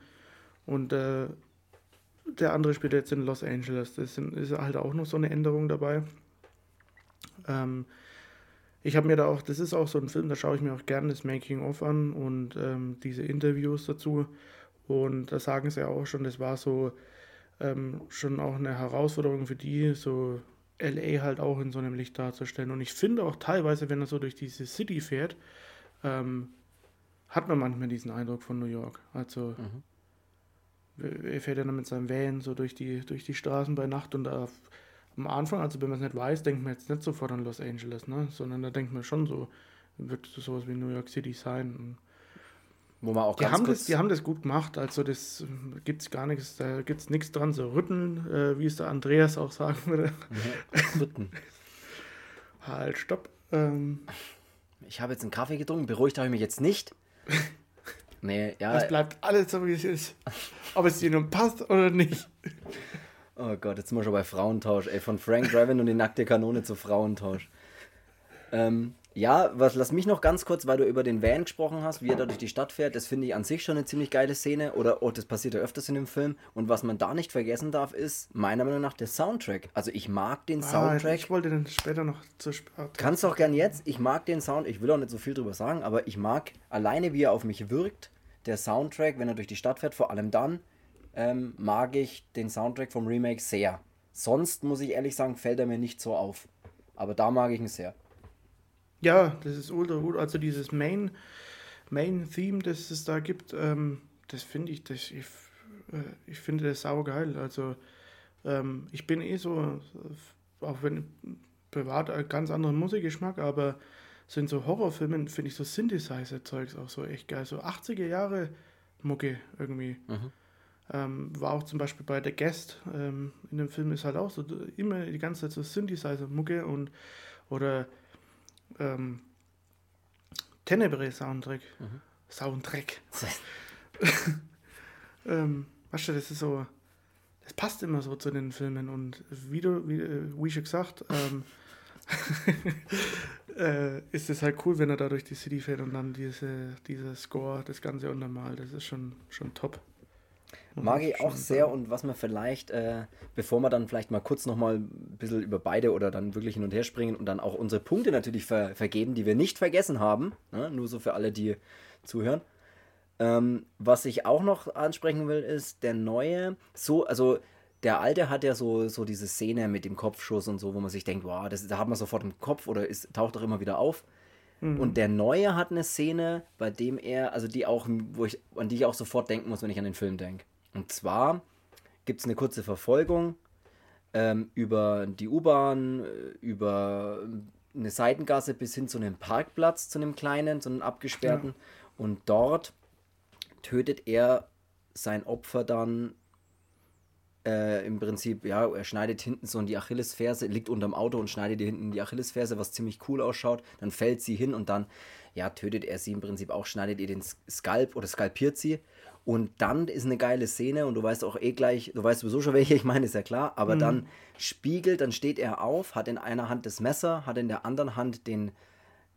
und äh, der andere spielt jetzt in Los Angeles. Das sind, ist halt auch noch so eine Änderung dabei. Ähm, ich habe mir da auch, das ist auch so ein Film, da schaue ich mir auch gerne das Making-of an und ähm, diese Interviews dazu. Und da sagen sie ja auch schon, das war so ähm, schon auch eine Herausforderung für die, so LA halt auch in so einem Licht darzustellen. Und ich finde auch teilweise, wenn er so durch diese City fährt, ähm, hat man manchmal diesen Eindruck von New York. Also er fährt ja dann mit seinem Van so durch die, durch die Straßen bei Nacht und da am Anfang, also wenn man es nicht weiß, denkt man jetzt nicht sofort an Los Angeles, ne? sondern da denkt man schon so, wird sowas wie New York City sein. Wo man auch die, ganz haben das, die haben das gut gemacht, also das gibt es gar nichts, da gibt es nichts dran zu rütteln, äh, wie es der Andreas auch sagen würde. Rütten. Halt, stopp. Ähm, Ich habe jetzt einen Kaffee getrunken. Beruhigt habe ich mich jetzt nicht. Nee, ja. es bleibt alles so, wie es ist. Ob es dir nun passt oder nicht. Oh Gott, jetzt sind wir schon bei Frauentausch. Ey, von Frank Draven und die nackte Kanone zu Frauentausch. Ähm, ja, was lass mich noch ganz kurz, weil du über den Van gesprochen hast, wie er da durch die Stadt fährt, das finde ich an sich schon eine ziemlich geile Szene. Oder, oh, das passiert ja öfters in dem Film. Und was man da nicht vergessen darf, ist meiner Meinung nach der Soundtrack. Also ich mag den Ah, Soundtrack. ich wollte den später noch zu spät. Kannst auch gern jetzt. Ich mag den Sound. Ich will auch nicht so viel drüber sagen, aber ich mag alleine, wie er auf mich wirkt. Der Soundtrack, wenn er durch die Stadt fährt, vor allem dann, ähm, mag ich den Soundtrack vom Remake sehr. Sonst muss ich ehrlich sagen, fällt er mir nicht so auf. Aber da mag ich ihn sehr. Ja, das ist ultra gut. Also dieses Main, Main Theme, das es da gibt, ähm, das finde ich, das, ich, äh, ich finde das saugeil. Also ähm, ich bin eh so, auch wenn privat ganz anderen Musikgeschmack, aber so in so Horrorfilmen finde ich so Synthesizer-Zeugs auch so echt geil. So 80er Jahre Mucke irgendwie. Ähm, war auch zum Beispiel bei The Guest ähm, in dem Film ist halt auch so immer die ganze Zeit so Synthesizer-Mucke und oder ähm, Tenebre Soundtrack. Soundtrack. ähm, weißt du, das ist so, das passt immer so zu den Filmen und wie du, wie, äh, wie schon gesagt, ähm, äh, ist es halt cool, wenn er da durch die City fährt und dann diese, dieser Score, das Ganze untermalt. Das ist schon, schon top. Mag ich auch sehr und was man vielleicht, äh, bevor wir dann vielleicht mal kurz nochmal ein bisschen über beide oder dann wirklich hin und her springen und dann auch unsere Punkte natürlich ver vergeben, die wir nicht vergessen haben, ne? nur so für alle, die zuhören. Ähm, was ich auch noch ansprechen will, ist der neue, so, also der Alte hat ja so, so diese Szene mit dem Kopfschuss und so, wo man sich denkt, wow, das, da hat man sofort im Kopf oder ist, taucht doch immer wieder auf. Mhm. Und der Neue hat eine Szene, bei dem er, also die auch, wo ich, an die ich auch sofort denken muss, wenn ich an den Film denke. Und zwar gibt es eine kurze Verfolgung ähm, über die U-Bahn, über eine Seitengasse bis hin zu einem Parkplatz, zu einem kleinen, zu einem abgesperrten. Ja. Und dort tötet er sein Opfer dann äh, im Prinzip, ja, er schneidet hinten so in die Achillesferse, liegt unterm Auto und schneidet ihr hinten in die Achillesferse, was ziemlich cool ausschaut. Dann fällt sie hin und dann, ja, tötet er sie im Prinzip auch, schneidet ihr den Skalp oder skalpiert sie. Und dann ist eine geile Szene und du weißt auch eh gleich, du weißt sowieso schon welche ich meine, ist ja klar, aber mhm. dann spiegelt, dann steht er auf, hat in einer Hand das Messer, hat in der anderen Hand den,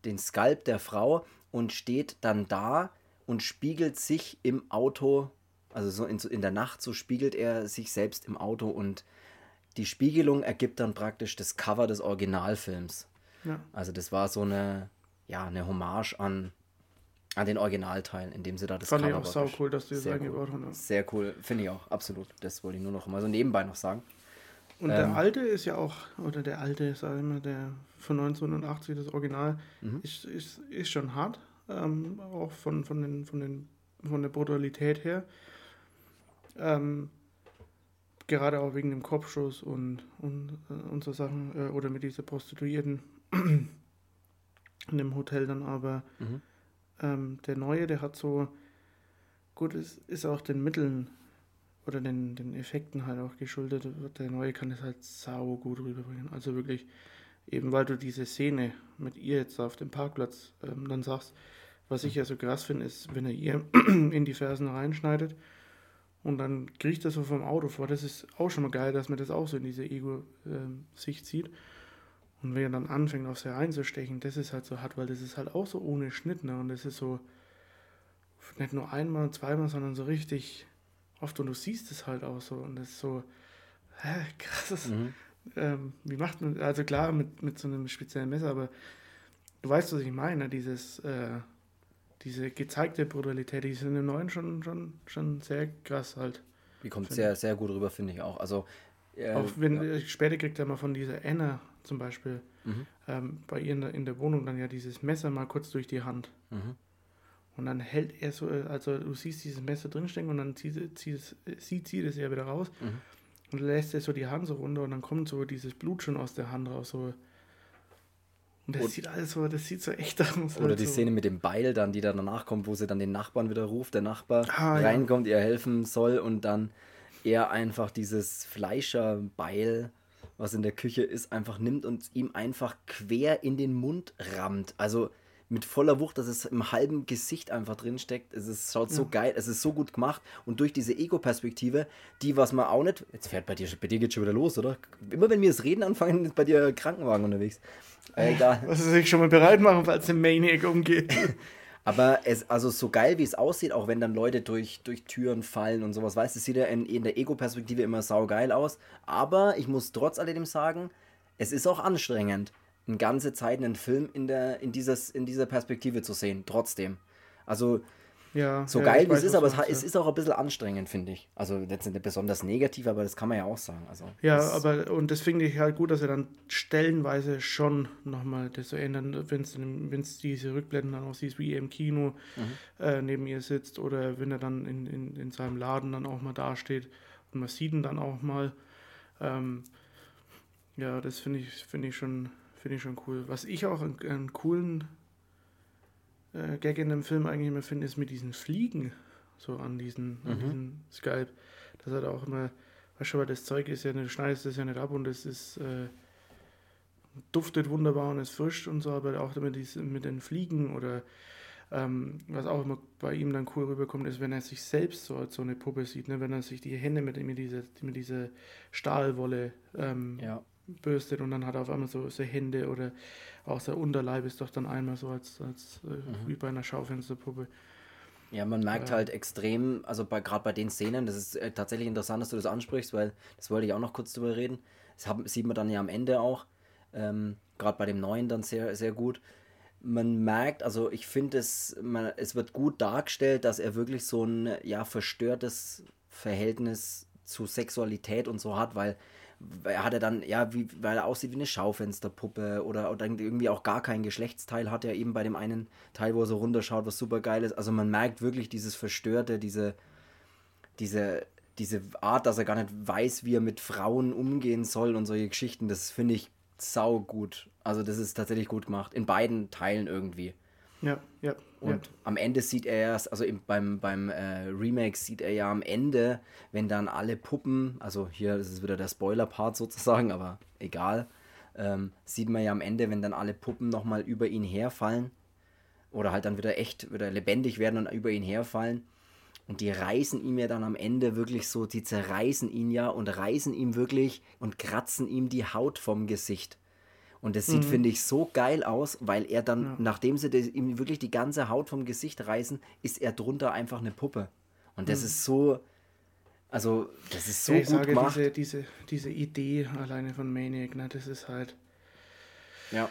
den Skalp der Frau und steht dann da und spiegelt sich im Auto also so in, in der Nacht, so spiegelt er sich selbst im Auto und die Spiegelung ergibt dann praktisch das Cover des Originalfilms. Ja. Also das war so eine, ja, eine Hommage an, an den Originalteil, in dem sie da das Fand Cover ich auch sau cool, dass du das eingebaut hast. Ja. Sehr cool, finde ich auch, absolut. Das wollte ich nur noch mal so nebenbei noch sagen. Und ähm, der alte ist ja auch, oder der alte, sag ich mal, der von 1980, das Original, mhm. ist, ist, ist schon hart, ähm, auch von, von, den, von, den, von der Brutalität her. Ähm, gerade auch wegen dem Kopfschuss und, und, äh, und so Sachen äh, oder mit dieser Prostituierten in dem Hotel dann aber mhm. Ähm, der neue, der hat so gut, es ist auch den Mitteln oder den, den Effekten halt auch geschuldet. Der neue kann es halt sau gut rüberbringen. Also wirklich, eben weil du diese Szene mit ihr jetzt auf dem Parkplatz ähm, dann sagst, was ich ja so krass finde, ist, wenn er ihr in die Fersen reinschneidet und dann kriegt er so vom Auto vor. Das ist auch schon mal geil, dass man das auch so in diese Ego-Sicht ähm, sieht. Und wenn er dann anfängt, auf sie einzustechen, das ist halt so hart, weil das ist halt auch so ohne Schnitt. Ne? Und das ist so nicht nur einmal, zweimal, sondern so richtig oft. Und du siehst es halt auch so. Und das ist so, hä, krass. Mhm. Ähm, wie macht man, also klar, mit, mit so einem speziellen Messer, aber du weißt, was ich meine, dieses, äh, diese gezeigte Brutalität, die ist in den neuen schon, schon, schon sehr krass halt. Die kommt sehr, sehr gut rüber, finde ich auch. Also, äh, auch wenn, ja. später kriegt er mal von dieser Anna zum Beispiel mhm. ähm, bei ihr in der, in der, Wohnung dann ja dieses Messer mal kurz durch die Hand. Mhm. Und dann hält er so, also du siehst dieses Messer drinstecken und dann zieht, zieht, zieht, zieht es ja wieder raus mhm. und lässt er so die Hand so runter und dann kommt so dieses Blut schon aus der Hand raus, so und das und, sieht alles so, das sieht so echt aus. Oder die so. Szene mit dem Beil dann, die dann danach kommt, wo sie dann den Nachbarn wieder ruft, der Nachbar ah, reinkommt, ja. ihr helfen soll und dann er einfach dieses Fleischerbeil, was in der Küche ist, einfach nimmt und ihm einfach quer in den Mund rammt. Also mit voller Wucht, dass es im halben Gesicht einfach drin steckt. Es ist, schaut so ja. geil, es ist so gut gemacht und durch diese Ego-Perspektive, die was man auch nicht. Jetzt fährt bei dir, bei dir geht schon wieder los, oder? Immer wenn wir das Reden anfangen, ist bei dir Krankenwagen unterwegs. Äh, egal. Was sie sich schon mal bereit machen, falls der Maniac umgeht. Aber es, also so geil wie es aussieht, auch wenn dann Leute durch, durch Türen fallen und sowas, weißt du, sieht ja in, in der Ego-Perspektive immer saugeil aus. Aber ich muss trotz alledem sagen, es ist auch anstrengend, eine ganze Zeit einen Film in, der, in, dieses, in dieser Perspektive zu sehen, trotzdem. Also ja, so ja, geil wie es ist, aber es, es, ist auch ein bisschen anstrengend, finde ich. Also jetzt nicht besonders negativ, aber das kann man ja auch sagen. Also, ja, aber und das finde ich halt gut, dass er dann stellenweise schon nochmal das so ändern, wenn es diese Rückblenden dann auch siehst, wie er im Kino mhm. äh, neben ihr sitzt oder wenn er dann in, in, in seinem Laden dann auch mal dasteht und man sieht ihn dann auch mal. Ähm, ja, das finde ich, find ich, schon, find ich schon cool. Was ich auch einen, einen coolen äh, Gag in dem Film eigentlich immer finde, ist mit diesen Fliegen, so an diesen, mhm. an diesen Skype. Das hat auch immer, weißt du, weil das Zeug ist ja nicht, du schneidest das ja nicht ab und es ist, äh, duftet wunderbar und ist frisch und so, aber auch mit, diesen, mit den Fliegen oder ähm, was auch immer bei ihm dann cool rüberkommt, ist, wenn er sich selbst so als so eine Puppe sieht, ne? wenn er sich die Hände mit, mit, dieser, mit dieser Stahlwolle ähm, ja. bürstet und dann hat er auf einmal so, so Hände oder auch der Unterleib ist doch dann einmal so als, als äh, mhm. wie bei einer Schaufensterpuppe. Ja, man merkt halt extrem, also bei, gerade bei den Szenen, das ist äh, tatsächlich interessant, dass du das ansprichst, weil das wollte ich auch noch kurz drüber reden. Das haben, sieht man dann ja am Ende auch, ähm, gerade bei dem neuen dann sehr, sehr gut. Man merkt, also ich finde es, man, es wird gut dargestellt, dass er wirklich so ein ja, verstörtes Verhältnis zu Sexualität und so hat, weil er hatte dann, ja, wie, weil er aussieht wie eine Schaufensterpuppe oder, oder irgendwie auch gar kein Geschlechtsteil hat er eben bei dem einen Teil, wo er so runterschaut, was super geil ist. Also man merkt wirklich dieses Verstörte, diese, diese, diese Art, dass er gar nicht weiß, wie er mit Frauen umgehen soll und solche Geschichten, das finde ich sau gut. Also das ist tatsächlich gut gemacht. In beiden Teilen irgendwie. Ja, ja. Und ja. am Ende sieht er erst, also im, beim, beim äh, Remake sieht er ja am Ende, wenn dann alle Puppen, also hier das ist wieder der Spoiler-Part sozusagen, aber egal, ähm, sieht man ja am Ende, wenn dann alle Puppen nochmal über ihn herfallen oder halt dann wieder echt, wieder lebendig werden und über ihn herfallen. Und die reißen ihm ja dann am Ende wirklich so, die zerreißen ihn ja und reißen ihm wirklich und kratzen ihm die Haut vom Gesicht. Und das sieht, mhm. finde ich, so geil aus, weil er dann, ja. nachdem sie das, ihm wirklich die ganze Haut vom Gesicht reißen, ist er drunter einfach eine Puppe. Und das mhm. ist so, also, das ist so ja, ich gut sage, gemacht. Diese, diese, diese Idee alleine von Maniac, ne, das ist halt. Ja.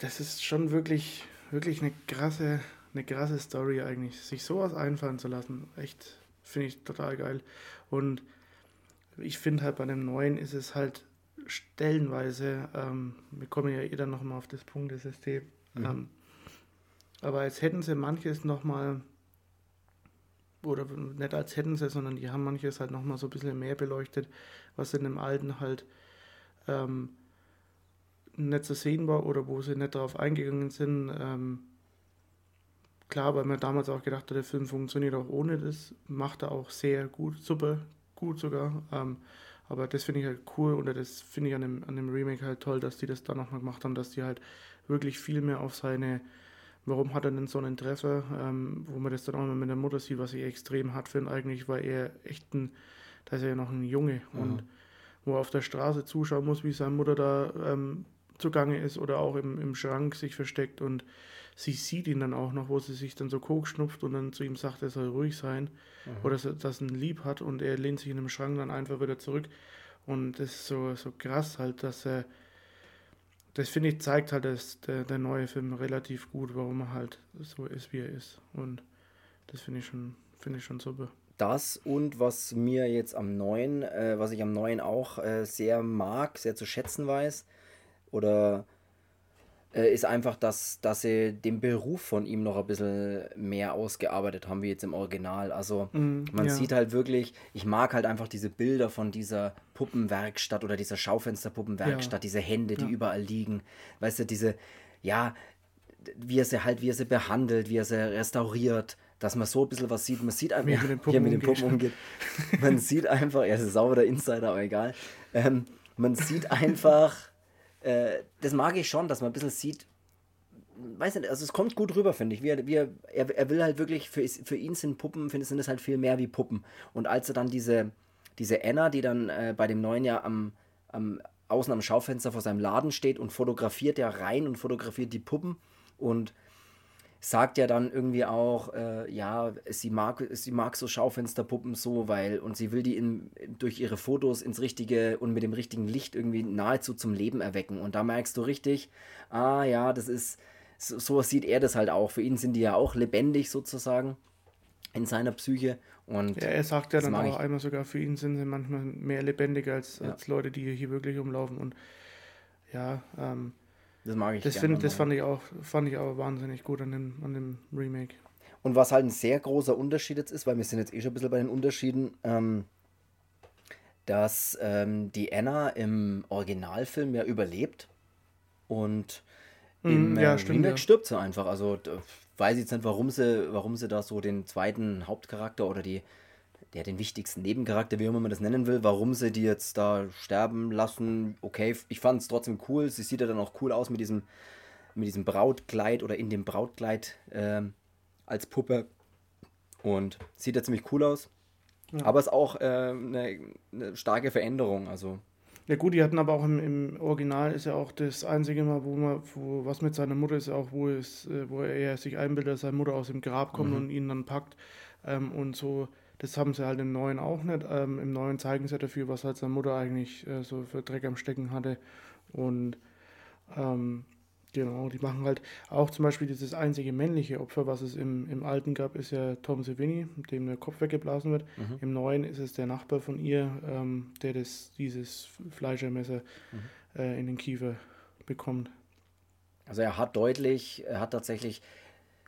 Das ist schon wirklich, wirklich eine krasse, eine krasse Story eigentlich. Sich sowas einfallen zu lassen, echt, finde ich total geil. Und ich finde halt bei dem neuen ist es halt stellenweise, ähm, wir kommen ja eh dann nochmal auf das Punktesystem, mhm. ähm, aber als hätten sie manches nochmal, oder nicht als hätten sie, sondern die haben manches halt nochmal so ein bisschen mehr beleuchtet, was in dem alten halt ähm, nicht zu sehen war oder wo sie nicht darauf eingegangen sind. Ähm, klar, weil man damals auch gedacht hat, der Film funktioniert auch ohne das, macht er auch sehr gut, super gut sogar. Ähm, aber das finde ich halt cool oder das finde ich an dem, an dem Remake halt toll, dass die das da nochmal gemacht haben, dass die halt wirklich viel mehr auf seine, warum hat er denn so einen Treffer, ähm, wo man das dann auch mal mit der Mutter sieht, was ich extrem hart finde eigentlich, weil er echt ein, da ist er ja noch ein Junge mhm. und wo er auf der Straße zuschauen muss, wie seine Mutter da ähm, zugange ist oder auch im, im Schrank sich versteckt und sie sieht ihn dann auch noch, wo sie sich dann so Koks schnupft und dann zu ihm sagt, er soll ruhig sein mhm. oder dass er das ein Lieb hat und er lehnt sich in dem Schrank dann einfach wieder zurück. Und das ist so, so krass halt, dass er, das finde ich, zeigt halt dass der, der neue Film relativ gut, warum er halt so ist, wie er ist. Und das finde ich schon, finde ich schon super. Das und was mir jetzt am neuen, äh, was ich am neuen auch äh, sehr mag, sehr zu schätzen weiß, oder äh, ist einfach, dass, dass sie den Beruf von ihm noch ein bisschen mehr ausgearbeitet haben, wie jetzt im Original. Also mm, man ja. sieht halt wirklich, ich mag halt einfach diese Bilder von dieser Puppenwerkstatt oder dieser Schaufensterpuppenwerkstatt, ja. diese Hände, die ja. überall liegen. Weißt du, diese, ja, wie er sie halt, wie er sie behandelt, wie er sie restauriert, dass man so ein bisschen was sieht. Man sieht einfach, mit hier mit den Puppen umgeht. man sieht einfach, er ist sauber der Insider, aber egal. Ähm, man sieht einfach äh, das mag ich schon, dass man ein bisschen sieht, weiß nicht, also es kommt gut rüber, finde ich. Wie er, wie er, er, will halt wirklich, für, für ihn sind Puppen, finde sind es halt viel mehr wie Puppen. Und als er dann diese, diese Anna, die dann äh, bei dem neuen Jahr am, am außen am Schaufenster vor seinem Laden steht und fotografiert ja rein und fotografiert die Puppen und sagt ja dann irgendwie auch, äh, ja, sie mag, sie mag so Schaufensterpuppen so, weil, und sie will die in, durch ihre Fotos ins richtige und mit dem richtigen Licht irgendwie nahezu zum Leben erwecken. Und da merkst du richtig, ah ja, das ist, so, so sieht er das halt auch. Für ihn sind die ja auch lebendig sozusagen in seiner Psyche. Und ja, er sagt ja dann auch ich. einmal sogar, für ihn sind sie manchmal mehr lebendig als, ja. als Leute, die hier wirklich umlaufen. Und ja, ähm, das mag ich das find, Das fand ich, auch, fand ich auch wahnsinnig gut an dem, an dem Remake. Und was halt ein sehr großer Unterschied jetzt ist, weil wir sind jetzt eh schon ein bisschen bei den Unterschieden, ähm, dass ähm, die Anna im Originalfilm ja überlebt und mm, im ja, äh, stimmt, Remake ja. stirbt sie einfach. Also weiß ich jetzt nicht, warum sie, warum sie da so den zweiten Hauptcharakter oder die der den wichtigsten Nebencharakter, wie immer man das nennen will, warum sie die jetzt da sterben lassen. Okay, ich fand es trotzdem cool. Sie sieht ja dann auch cool aus mit diesem, mit diesem Brautkleid oder in dem Brautkleid äh, als Puppe. Und sieht ja ziemlich cool aus. Ja. Aber ist auch äh, eine, eine starke Veränderung. Also ja gut, die hatten aber auch im, im, Original ist ja auch das einzige Mal, wo man, wo, was mit seiner Mutter ist, auch wo es, äh, wo er sich einbildet, dass seine Mutter aus dem Grab kommt mhm. und ihn dann packt. Ähm, und so das haben sie halt im Neuen auch nicht. Ähm, Im Neuen zeigen sie dafür, was halt seine Mutter eigentlich äh, so für Dreck am Stecken hatte. Und ähm, Genau, die machen halt auch zum Beispiel dieses einzige männliche Opfer, was es im, im alten gab, ist ja Tom Savini, dem der Kopf weggeblasen wird. Mhm. Im neuen ist es der Nachbar von ihr, ähm, der das, dieses Fleischermesser Mhm. äh, in den Kiefer bekommt. Also er hat deutlich, er hat tatsächlich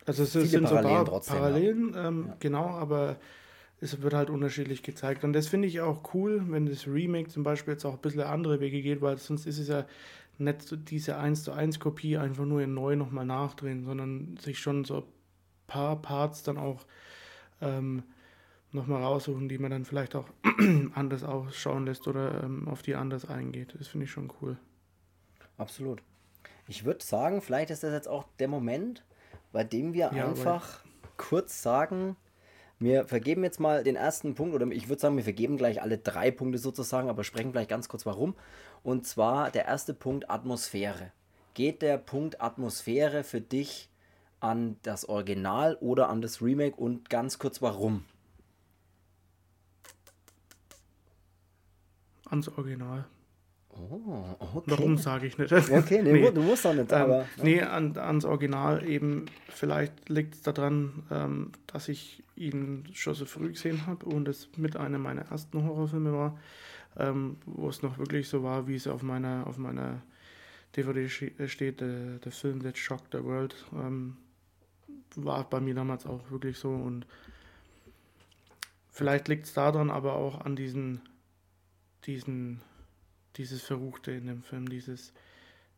Also es Viele sind so Parallelen paar trotzdem, ja. Parallelen, ähm, genau, aber es wird halt unterschiedlich gezeigt. Und das finde ich auch cool, wenn das Remake zum Beispiel jetzt auch ein bisschen andere Wege geht, weil sonst ist es ja nicht so diese 1 zu 1 Kopie einfach nur in neu nochmal nachdrehen, sondern sich schon so ein paar Parts dann auch ähm, nochmal raussuchen, die man dann vielleicht auch anders ausschauen lässt oder ähm, auf die anders eingeht. Das finde ich schon cool. Absolut. Ich würde sagen, vielleicht ist das jetzt auch der Moment, bei dem wir Ja, einfach kurz sagen, wir vergeben jetzt mal den ersten Punkt, oder ich würde sagen, wir vergeben gleich alle drei Punkte sozusagen, aber sprechen gleich ganz kurz warum. Und zwar der erste Punkt Atmosphäre. Geht der Punkt Atmosphäre für dich an das Original oder an das Remake und ganz kurz warum? Ans Original. Oh, okay. Warum sage ich nicht? Okay, nee, Nee. du musst doch nicht, Ähm, aber. nee, an, ans Original eben, vielleicht liegt es daran, ähm, dass ich ihn schon so früh gesehen habe und es mit einer meiner ersten Horrorfilme war, ähm, wo es noch wirklich so war, wie es auf meiner, auf meiner DVD äh, steht, der, der Film That Shocked the World, ähm, war bei mir damals auch wirklich so und vielleicht liegt es daran, aber auch an diesen, diesen, dieses Verruchte in dem Film, dieses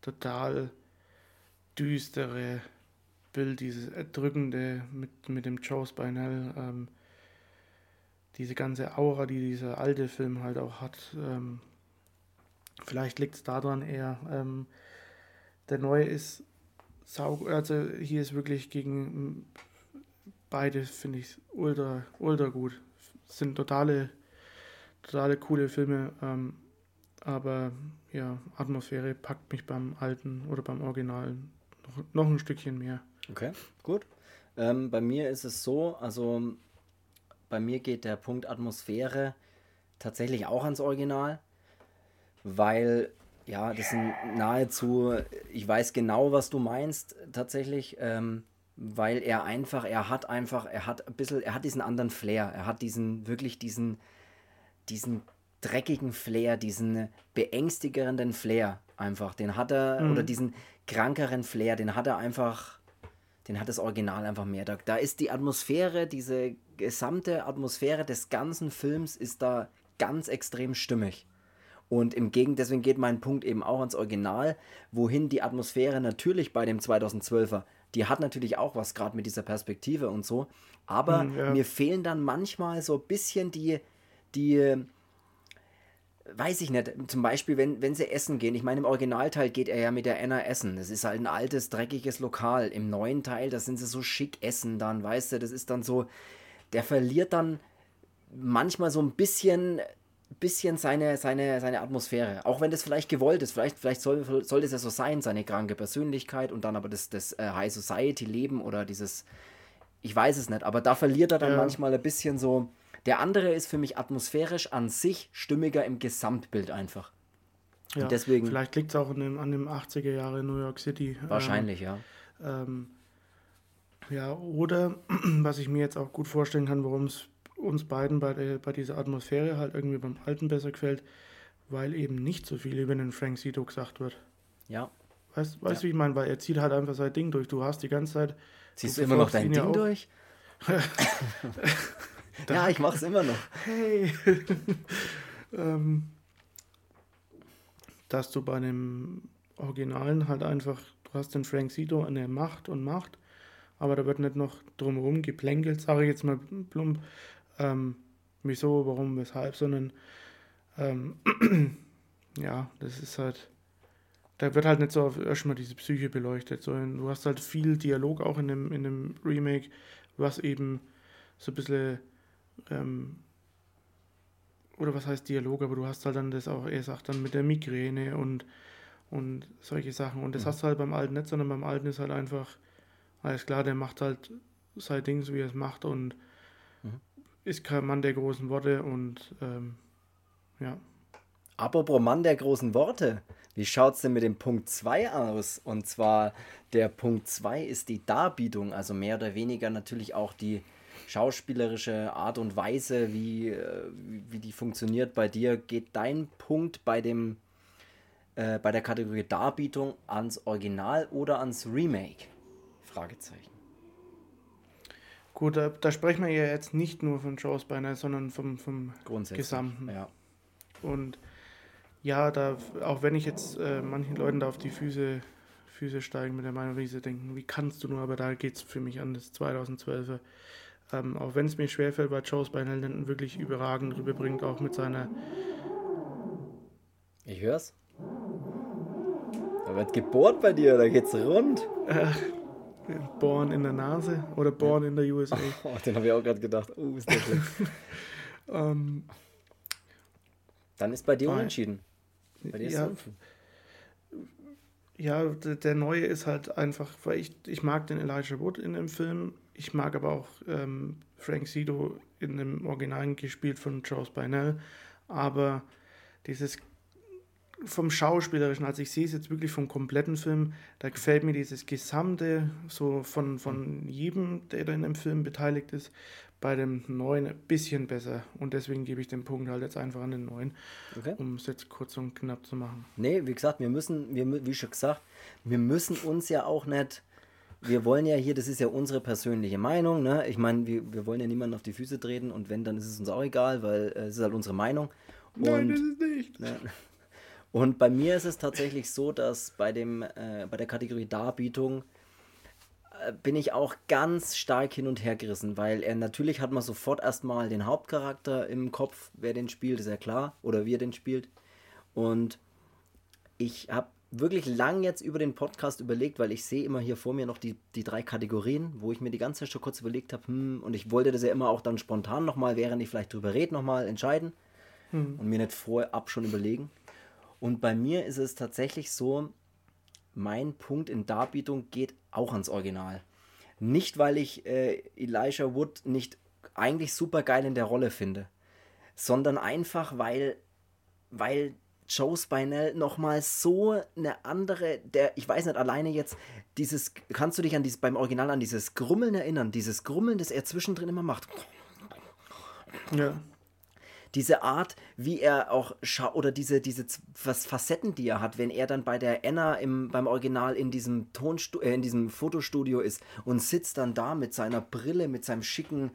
total düstere Bild, dieses erdrückende mit, mit dem Joe Spinell, ähm, diese ganze Aura, die dieser alte Film halt auch hat. Ähm, vielleicht liegt es daran eher. Ähm, der neue ist sau, also hier ist wirklich gegen beide, finde ich, ultra, ultra gut. Sind totale, totale coole Filme. Ähm, aber ja, Atmosphäre packt mich beim alten oder beim Original noch, noch ein Stückchen mehr. Okay, gut. Ähm, bei mir ist es so, also bei mir geht der Punkt Atmosphäre tatsächlich auch ans Original, weil ja, das sind nahezu, ich weiß genau, was du meinst, tatsächlich, ähm, weil er einfach, er hat einfach, er hat ein bisschen, er hat diesen anderen Flair, er hat diesen, wirklich diesen, diesen dreckigen Flair, diesen beängstigenden Flair einfach, den hat er, oder diesen krankeren Flair, den hat er einfach, den hat das Original einfach mehr. Da, da ist die Atmosphäre, diese gesamte Atmosphäre des ganzen Films ist da ganz extrem stimmig. Und im Gegenteil, deswegen geht mein Punkt eben auch ans Original, wohin die Atmosphäre natürlich bei dem 2012er, die hat natürlich auch was, gerade mit dieser Perspektive und so. Aber Mhm, ja. mir fehlen dann manchmal so ein bisschen die, die, weiß ich nicht, zum Beispiel, wenn, wenn sie essen gehen. Ich meine, im Originalteil geht er ja mit der Anna essen. Das ist halt ein altes, dreckiges Lokal. Im neuen Teil, da sind sie so schick essen dann, weißt du, das ist dann so, der verliert dann manchmal so ein bisschen, bisschen seine, seine, seine Atmosphäre. Auch wenn das vielleicht gewollt ist. Vielleicht, vielleicht soll, soll das ja so sein, seine kranke Persönlichkeit und dann aber das, das äh, High Society-Leben oder dieses, ich weiß es nicht, aber da verliert er dann Ja. manchmal ein bisschen so. Der andere ist für mich atmosphärisch an sich stimmiger im Gesamtbild einfach. Ja, deswegen- Vielleicht liegt es auch an dem, an dem 80er Jahre New York City. Wahrscheinlich, ja. Ähm, ja, oder was ich mir jetzt auch gut vorstellen kann, warum es uns beiden bei, der, bei dieser Atmosphäre halt irgendwie beim Alten besser gefällt, weil eben nicht so viel über den Frank Zito gesagt wird. Ja. Weißt weißt Ja. du, wie ich meine? Weil er zieht halt einfach sein Ding durch. Du hast die ganze Zeit. Ziehst du du immer noch dein Ding durch? ja, ich mach's immer noch. Hey! ähm, dass du bei dem Originalen halt einfach, du hast den Frank Zito an der Macht und Macht, aber da wird nicht noch drumherum geplänkelt, sage ich jetzt mal plump, ähm, wieso, warum, weshalb, sondern ähm, ja, das ist halt, da wird halt nicht so auf erstmal diese Psyche beleuchtet, sondern du hast halt viel Dialog auch in dem, in dem Remake, was eben so ein bisschen ähm, oder was heißt Dialog, aber du hast halt dann das auch, er sagt dann mit der Migräne und, und solche Sachen. Und das Mhm. hast du halt beim Alten nicht, sondern beim Alten ist halt einfach, alles klar, der macht halt sein Ding, so wie er es macht und Mhm. ist kein Mann der großen Worte und ähm, ja. Apropos Mann der großen Worte. Wie schaut es denn mit dem Punkt 2 aus? Und zwar der Punkt 2 ist die Darbietung, also mehr oder weniger natürlich auch die schauspielerische Art und Weise, wie, äh, wie die funktioniert bei dir. Geht dein Punkt bei dem äh, bei der Kategorie Darbietung ans Original oder ans Remake? Fragezeichen. Gut, da, da sprechen wir ja jetzt nicht nur von Joe Spiner, sondern vom, vom Gesamten. Ja. Und ja, da, auch wenn ich jetzt äh, manchen Leuten da auf die Füße, Füße steigen mit der Meinung, wie sie denken, wie kannst du nur, aber da geht es für mich an das 2012er. Ähm, auch wenn es mir schwerfällt, weil Joe Spinell wirklich überragend rüberbringt, auch mit seiner. Ich hör's. Da wird gebohrt bei dir, da geht's rund. Äh, born in der Nase oder Born ja. in der USA. Oh, den habe ich auch gerade gedacht. Oh, ist der schön. ähm, Dann ist bei dir unentschieden. Bei dir ja, ja, der, der, neue ist halt einfach, weil ich, ich mag den Elijah Wood in dem Film. Ich mag aber auch ähm, Frank Sido in dem Original gespielt von Joe Spinell. Aber dieses vom Schauspielerischen, also ich sehe es jetzt wirklich vom kompletten Film, da gefällt mir dieses Gesamte so von, von jedem, der da in dem Film beteiligt ist, bei dem neuen ein bisschen besser. Und deswegen gebe ich den Punkt halt jetzt einfach an den neuen, okay. um es jetzt kurz und knapp zu machen. Nee, wie gesagt, wir müssen, wir, wie schon gesagt, wir müssen uns ja auch nicht wir wollen ja hier, das ist ja unsere persönliche Meinung, ne? Ich meine, wir, wir wollen ja niemanden auf die Füße treten und wenn, dann ist es uns auch egal, weil äh, es ist halt unsere Meinung. Und, Nein, das ist nicht. Ne? Und bei mir ist es tatsächlich so, dass bei, dem, äh, bei der Kategorie Darbietung äh, bin ich auch ganz stark hin und her gerissen, weil er natürlich hat man sofort erstmal den Hauptcharakter im Kopf, wer den spielt, ist ja klar, oder wie er den spielt. Und ich habe wirklich lang jetzt über den Podcast überlegt, weil ich sehe immer hier vor mir noch die, die drei Kategorien, wo ich mir die ganze Zeit schon kurz überlegt habe, hm, und ich wollte das ja immer auch dann spontan nochmal, während ich vielleicht drüber rede, nochmal entscheiden hm. und mir nicht vorab schon überlegen. Und bei mir ist es tatsächlich so, mein Punkt in Darbietung geht auch ans Original. Nicht, weil ich äh, Elijah Wood nicht eigentlich super geil in der Rolle finde, sondern einfach, weil, weil Joe Spinell nochmal so eine andere, der, ich weiß nicht, alleine jetzt, dieses, kannst du dich an dieses, beim Original an dieses Grummeln erinnern, dieses Grummeln, das er zwischendrin immer macht. Ja diese Art, wie er auch schaut, oder diese, diese was Facetten, die er hat, wenn er dann bei der Anna im, beim Original in diesem Tonstu äh, in diesem Fotostudio ist und sitzt dann da mit seiner Brille, mit seinem schicken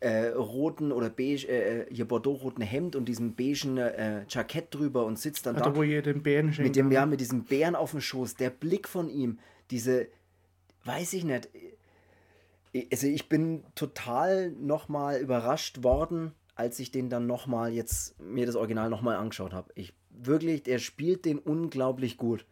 äh, roten oder beige, äh, äh hier Bordeaux-roten Hemd und diesem beigen äh, Jackett drüber und sitzt dann also, da. Wo ihr den Bären mit dem, ja, mit diesem Bären auf dem Schoß, der Blick von ihm, diese, weiß ich nicht, also ich bin total nochmal überrascht worden, als ich den dann nochmal jetzt mir das Original nochmal angeschaut habe. Ich wirklich, der spielt den unglaublich gut.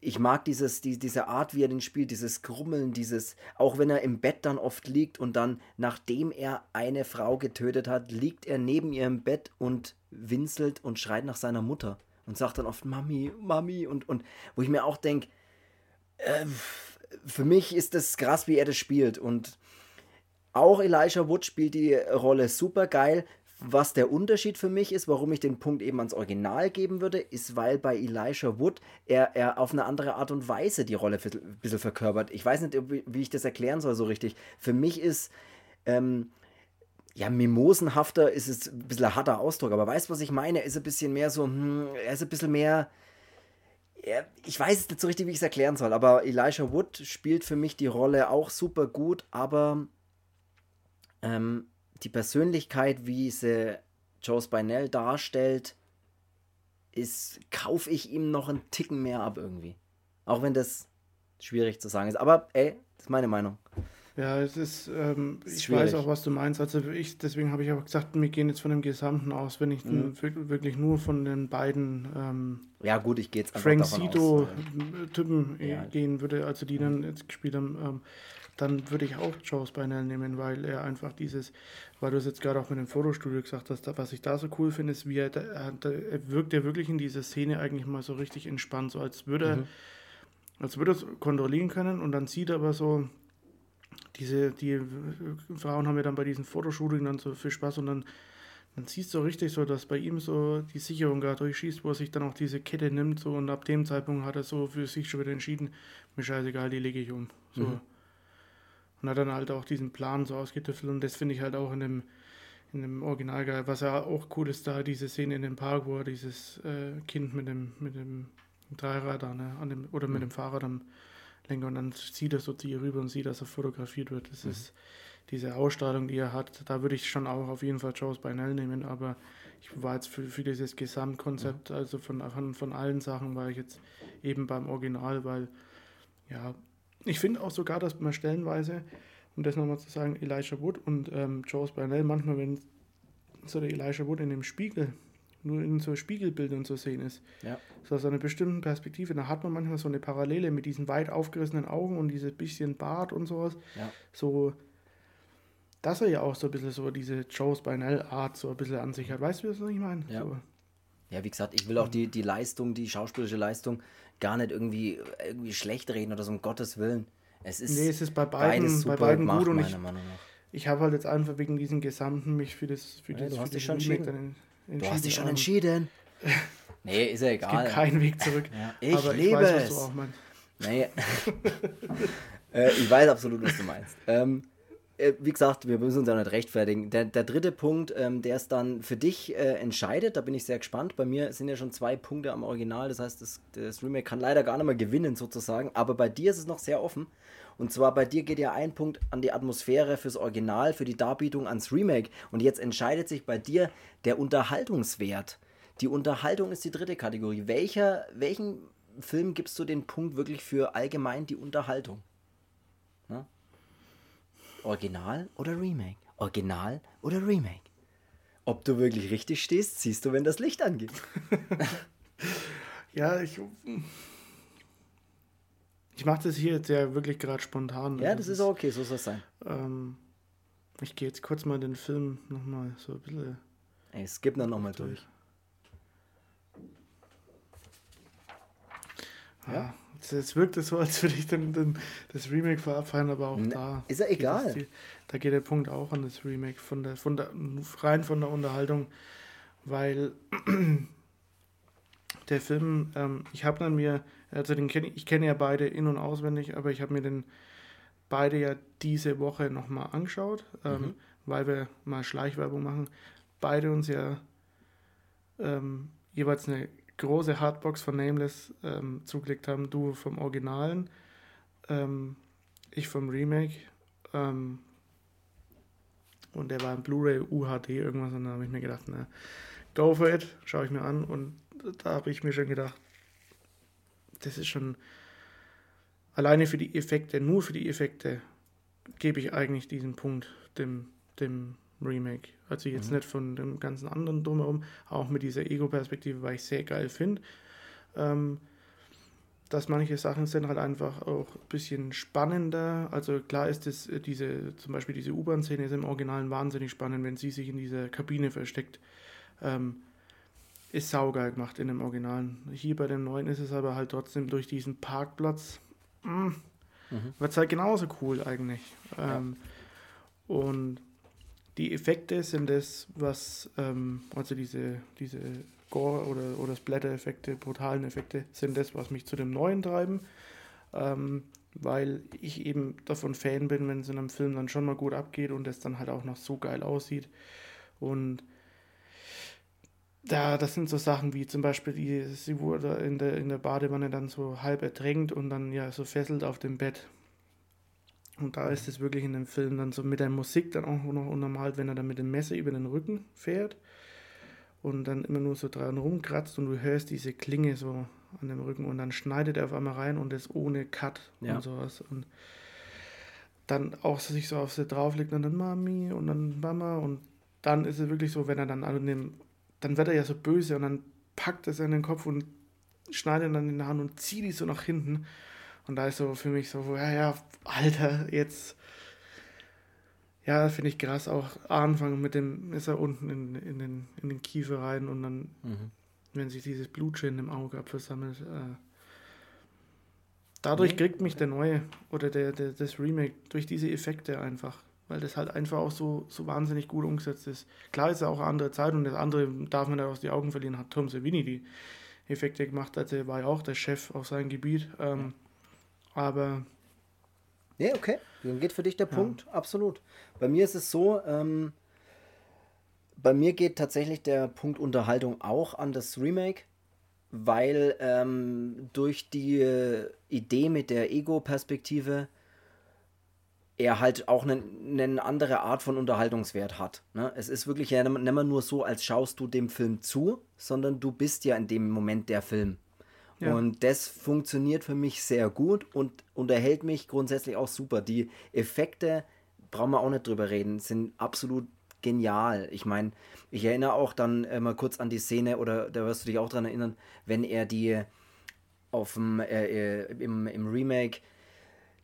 Ich mag dieses, die, diese Art, wie er den spielt, dieses Grummeln, dieses, auch wenn er im Bett dann oft liegt und dann, nachdem er eine Frau getötet hat, liegt er neben ihr im Bett und winselt und schreit nach seiner Mutter und sagt dann oft Mami, Mami und, und wo ich mir auch denke, äh, für mich ist das krass, wie er das spielt und auch Elijah Wood spielt die Rolle super geil. Was der Unterschied für mich ist, warum ich den Punkt eben ans Original geben würde, ist, weil bei Elijah Wood er, er auf eine andere Art und Weise die Rolle ein bisschen verkörpert. Ich weiß nicht, wie ich das erklären soll so richtig. Für mich ist, ähm, ja, mimosenhafter ist es ein bisschen ein harter Ausdruck, aber weißt du, was ich meine? Er ist ein bisschen mehr so, hm, er ist ein bisschen mehr. Ich weiß es nicht so richtig, wie ich es erklären soll, aber Elijah Wood spielt für mich die Rolle auch super gut, aber ähm, die Persönlichkeit, wie sie Joe Spinell darstellt, ist, kaufe ich ihm noch einen Ticken mehr ab irgendwie. Auch wenn das schwierig zu sagen ist. Aber ey, das ist meine Meinung. Ja, es ist, ähm, ist ich schwierig. weiß auch, was du meinst. Also ich, deswegen habe ich auch gesagt, wir gehen jetzt von dem Gesamten aus, wenn ich mhm. wirklich nur von den beiden ähm, ja gut, ich gehe jetzt Frank Sito-Typen ja. gehen würde, also die dann jetzt gespielt haben. Ähm, dann würde ich auch Joe Spinell nehmen, weil er einfach dieses, weil du es jetzt gerade auch mit dem Fotostudio gesagt hast, was ich da so cool finde, ist, wie er, er, er wirkt ja wirklich in dieser Szene eigentlich mal so richtig entspannt, so als würde er, mhm. als würde er kontrollieren können und dann sieht er aber so, diese, die Frauen haben ja dann bei diesen Fotoshooting dann so viel Spaß und dann man sieht so richtig so, dass bei ihm so die Sicherung da durchschießt, wo er sich dann auch diese Kette nimmt so und ab dem Zeitpunkt hat er so für sich schon wieder entschieden, mir scheißegal, die lege ich um. So. Mhm. Und hat dann halt auch diesen Plan so ausgetüftelt und das finde ich halt auch in dem, in dem Original geil. Was ja auch cool ist, da diese Szene in dem Park, wo er dieses äh, Kind mit dem, mit dem Dreirad ne, an dem, oder mit mhm. dem Fahrrad am Lenker und dann sieht er so zu ihr rüber und sieht, dass er fotografiert wird. Das mhm. ist diese Ausstrahlung, die er hat, da würde ich schon auch auf jeden Fall Joe Spinell nehmen, aber ich war jetzt für, für dieses Gesamtkonzept, mhm. also von, von, von allen Sachen war ich jetzt eben beim Original, weil ja, ich finde auch sogar, dass man stellenweise, um das nochmal zu sagen, Elijah Wood und ähm, Joe Spinell, manchmal, wenn so der Elijah Wood in dem Spiegel, nur in so Spiegelbildern zu sehen ist, ja. so aus einer bestimmten Perspektive, da hat man manchmal so eine Parallele mit diesen weit aufgerissenen Augen und dieses bisschen Bart und sowas, ja. so dass er ja auch so ein bisschen so diese Joe Spinell-Art so ein bisschen an sich hat. Weißt du, was ich meine? Ja. So. Ja, wie gesagt, ich will auch die, die Leistung, die schauspielerische Leistung gar nicht irgendwie, irgendwie schlecht reden oder so, um Gottes Willen. Es ist, nee, es ist bei beiden, bei beiden gut und ich, ich habe halt jetzt einfach wegen diesem Gesamten mich für das für ja, das, du hast dich schon entschieden. Du hast dich schon entschieden. nee, ist ja egal. Es gibt keinen Weg zurück. Ja. Ich Aber liebe ich weiß, es. was du auch meinst. Nee. äh, ich weiß absolut, was du meinst. Ähm, äh, wie gesagt, wir müssen uns ja nicht rechtfertigen. Der, der dritte Punkt, ähm, der es dann für dich äh, entscheidet, da bin ich sehr gespannt. Bei mir sind ja schon zwei Punkte am Original, das heißt, das, das Remake kann leider gar nicht mehr gewinnen sozusagen, aber bei dir ist es noch sehr offen. Und zwar bei dir geht ja ein Punkt an die Atmosphäre fürs Original, für die Darbietung ans Remake. Und jetzt entscheidet sich bei dir der Unterhaltungswert. Die Unterhaltung ist die dritte Kategorie. Welcher, welchen Film gibst du den Punkt wirklich für allgemein die Unterhaltung? Original oder Remake? Original oder Remake? Ob du wirklich richtig stehst, siehst du, wenn das Licht angeht. ja, ich. Ich mache das hier jetzt ja wirklich gerade spontan. Ja, das, das ist auch okay, so soll es sein. Ähm, ich gehe jetzt kurz mal den Film nochmal so ein bisschen. Ey, skip dann nochmal durch. Ja. Jetzt wirkt es so, als würde ich dann, dann das Remake verabfallen, aber auch da. Ist ja egal. Die, da geht der Punkt auch an das Remake, von der, von der, rein von der Unterhaltung, weil der Film, ähm, ich habe dann mir, also den kenne ich kenne ja beide in- und auswendig, aber ich habe mir den beide ja diese Woche nochmal angeschaut, ähm, mhm. weil wir mal Schleichwerbung machen. Beide uns ja ähm, jeweils eine große Hardbox von Nameless ähm, zugelegt haben. Du vom Originalen, ähm, ich vom Remake. Ähm, und der war im Blu-ray UHD irgendwas. Und da habe ich mir gedacht, na, go for it, schaue ich mir an. Und da habe ich mir schon gedacht, das ist schon alleine für die Effekte, nur für die Effekte, gebe ich eigentlich diesen Punkt dem, dem Remake. Also jetzt mhm. nicht von dem ganzen anderen drumherum, auch mit dieser Ego-Perspektive, weil ich sehr geil finde. Ähm, dass manche Sachen sind halt einfach auch ein bisschen spannender. Also klar ist es äh, diese, zum Beispiel diese U-Bahn-Szene ist im Originalen wahnsinnig spannend, wenn sie sich in dieser Kabine versteckt. Ähm, ist saugeil gemacht in dem Originalen. Hier bei dem neuen ist es aber halt trotzdem durch diesen Parkplatz. Mh, mm, mhm. Wird es halt genauso cool eigentlich. Ähm, ja. Und die Effekte sind das, was, ähm, also diese, diese Gore- oder, oder Splatter-Effekte, brutalen Effekte, sind das, was mich zu dem Neuen treiben. Ähm, weil ich eben davon Fan bin, wenn es in einem Film dann schon mal gut abgeht und es dann halt auch noch so geil aussieht. Und da, das sind so Sachen wie zum Beispiel, die, sie wurde in der, in der Badewanne dann so halb ertränkt und dann ja so fesselt auf dem Bett. Und da ist es wirklich in dem Film dann so mit der Musik dann auch noch unnormal, wenn er dann mit dem Messer über den Rücken fährt und dann immer nur so dran rumkratzt und du hörst diese Klinge so an dem Rücken und dann schneidet er auf einmal rein und das ohne Cut ja. und sowas. Und dann auch sich so auf sie drauflegt und dann Mami und dann Mama und dann ist es wirklich so, wenn er dann an dem, dann wird er ja so böse und dann packt er es in den Kopf und schneidet dann in die Hand und zieht die so nach hinten und da ist so für mich so, ja, ja, Alter, jetzt. Ja, finde ich krass. Auch anfangen mit dem Messer unten in, in, den, in den Kiefer rein und dann, mhm. wenn sich dieses Blutschön im Auge abversammelt. Äh, dadurch kriegt mich der neue oder der, der, das Remake durch diese Effekte einfach weil das halt einfach auch so, so wahnsinnig gut umgesetzt ist. Klar ist ja auch eine andere Zeit und das andere darf man nicht aus den Augen verlieren, hat Tom Savini die Effekte gemacht, also er war ja auch der Chef auf seinem Gebiet. Ähm, aber. Nee, okay. Dann geht für dich der ja. Punkt, absolut. Bei mir ist es so, ähm, bei mir geht tatsächlich der Punkt Unterhaltung auch an das Remake, weil ähm, durch die Idee mit der Ego-Perspektive er halt auch eine, eine andere Art von Unterhaltungswert hat. Ne? Es ist wirklich ja nicht mehr nur so, als schaust du dem Film zu, sondern du bist ja in dem Moment der Film. Ja. Und das funktioniert für mich sehr gut und unterhält mich grundsätzlich auch super. Die Effekte, brauchen wir auch nicht drüber reden, sind absolut genial. Ich meine, ich erinnere auch dann äh, mal kurz an die Szene, oder da wirst du dich auch dran erinnern, wenn er die auf dem, äh, äh im, im Remake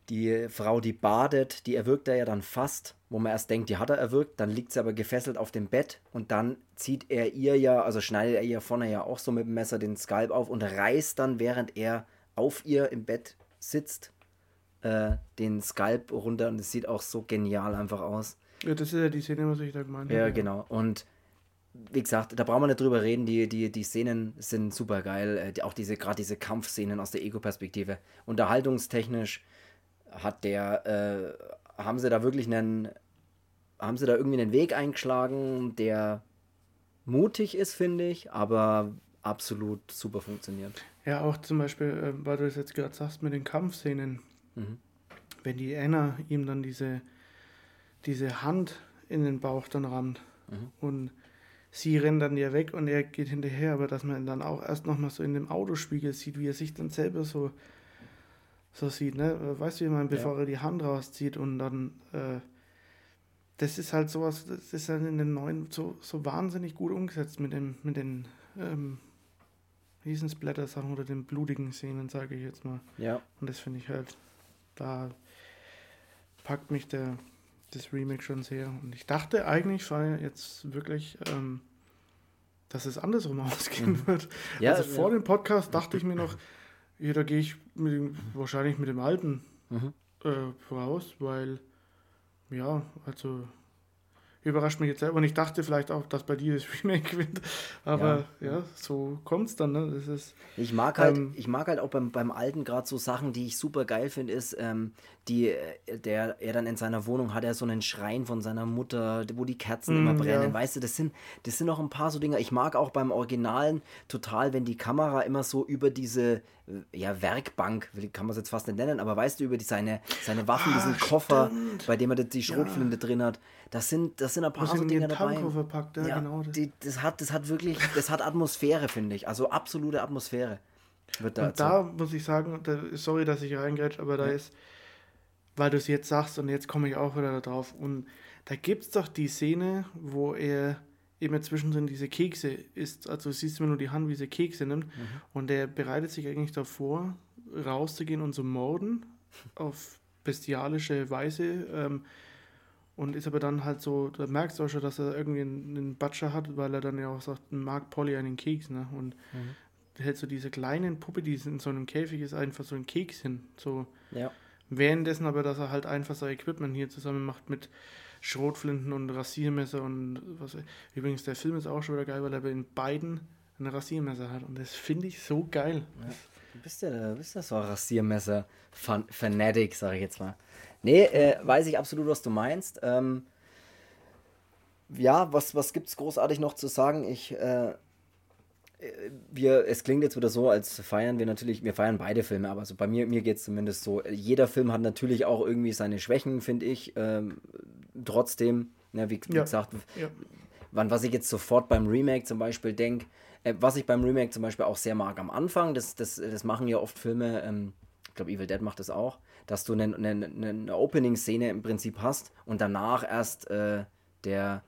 die Frau, die badet, die erwürgt er ja dann fast, wo man erst denkt, die hat er erwürgt, dann liegt sie aber gefesselt auf dem Bett und dann zieht er ihr ja, also schneidet er ihr vorne ja auch so mit dem Messer den Skalp auf und reißt dann, während er auf ihr im Bett sitzt, äh, den Skalp runter und es sieht auch so genial einfach aus. Ja, das ist ja die Szene, was ich da gemeint habe. Ja, genau. Und wie gesagt, da brauchen wir nicht drüber reden. Die, die, die Szenen sind super geil. Äh, auch diese, gerade diese Kampfszenen aus der Ego-Perspektive. Unterhaltungstechnisch hat der, äh, haben sie da wirklich einen, haben sie da irgendwie einen Weg eingeschlagen, der mutig ist, finde ich, aber absolut super funktioniert. Ja, auch zum Beispiel, äh, weil du es jetzt gerade sagst, mit den Kampfszenen. Mhm. Wenn die Anna ihm dann diese, diese Hand in den Bauch dann rammt mhm. und sie rennt dann ja weg und er geht hinterher, aber dass man dann auch erst nochmal so in dem Autospiegel sieht, wie er sich dann selber so so sieht, ne? Weißt du, wie man, bevor ja. er die Hand rauszieht und dann, äh, das ist halt sowas, das ist dann in den neuen so, so wahnsinnig gut umgesetzt mit dem, mit den, ähm, diesen Splatter-Sachen oder den blutigen Szenen, sage ich jetzt mal. Ja. Und das finde ich halt, da packt mich der, das Remake schon sehr. Und ich dachte eigentlich, war jetzt wirklich, ähm, dass es andersrum ausgehen mhm. wird. Ja, also vor ja. dem Podcast dachte ich mir noch, ja, da gehe ich mit dem, wahrscheinlich mit dem alten mhm. äh, voraus, weil ja, also überrascht mich jetzt selber. Und ich dachte vielleicht auch, dass bei dir das Remake gewinnt. Aber ja, ja so kommt es dann. Ne? Das ist, ich, mag halt, ähm, ich mag halt auch beim, beim Alten gerade so Sachen, die ich super geil finde, ist, ähm, die, äh, der, er dann in seiner Wohnung hat er so einen Schrein von seiner Mutter, wo die Kerzen immer mm, brennen. Ja. Weißt du, das sind, das sind noch ein paar so Dinge. Ich mag auch beim Originalen total, wenn die Kamera immer so über diese äh, ja, Werkbank, kann man es jetzt fast nicht nennen, aber weißt du, über die, seine, seine Waffen, ah, diesen Koffer, stimmt. bei dem er die Schrotflinte ja. drin hat, das sind, das sind ein paar so Dinge dabei. Packt, ja, ja, genau. Die, das, hat, das hat wirklich, das hat Atmosphäre, finde ich. Also absolute Atmosphäre. Wird da und da muss ich sagen, da, sorry, dass ich reingrätsch, aber da ist, weil du es jetzt sagst und jetzt komme ich auch wieder darauf. Und da gibt es doch die Szene, wo er immer zwischendrin diese Kekse isst. Also siehst du nur die Hand, wie sie Kekse nimmt. Mhm. Und der bereitet sich eigentlich davor, rauszugehen und zu morden auf bestialische Weise. Ähm, und ist aber dann halt so, da merkst du auch schon, dass er irgendwie einen, einen Batscher hat, weil er dann ja auch sagt, mag Polly einen Keks, ne? Und mhm. hält so diese kleinen Puppe, die in so einem Käfig ist, einfach so ein Keks hin. So. Ja. Währenddessen aber, dass er halt einfach sein Equipment hier zusammen macht mit Schrotflinten und Rasiermesser und was. Übrigens, der Film ist auch schon wieder geil, weil er in beiden ein Rasiermesser hat. Und das finde ich so geil. Ja. Du bist ja, du bist ja so ein Rasiermesser-Fanatic, sage ich jetzt mal. Nee, äh, weiß ich absolut, was du meinst. Ähm, ja, was, was gibt es großartig noch zu sagen? Ich, äh, wir, es klingt jetzt wieder so, als feiern wir natürlich, wir feiern beide Filme, aber so bei mir, mir geht es zumindest so. Jeder Film hat natürlich auch irgendwie seine Schwächen, finde ich. Ähm, trotzdem, ja, wie, wie ja. gesagt, ja. wann, was ich jetzt sofort beim Remake zum Beispiel denke, äh, was ich beim Remake zum Beispiel auch sehr mag am Anfang, das, das, das machen ja oft Filme, ähm, ich glaube, Evil Dead macht das auch, dass du eine, eine, eine Opening-Szene im Prinzip hast und danach erst äh, der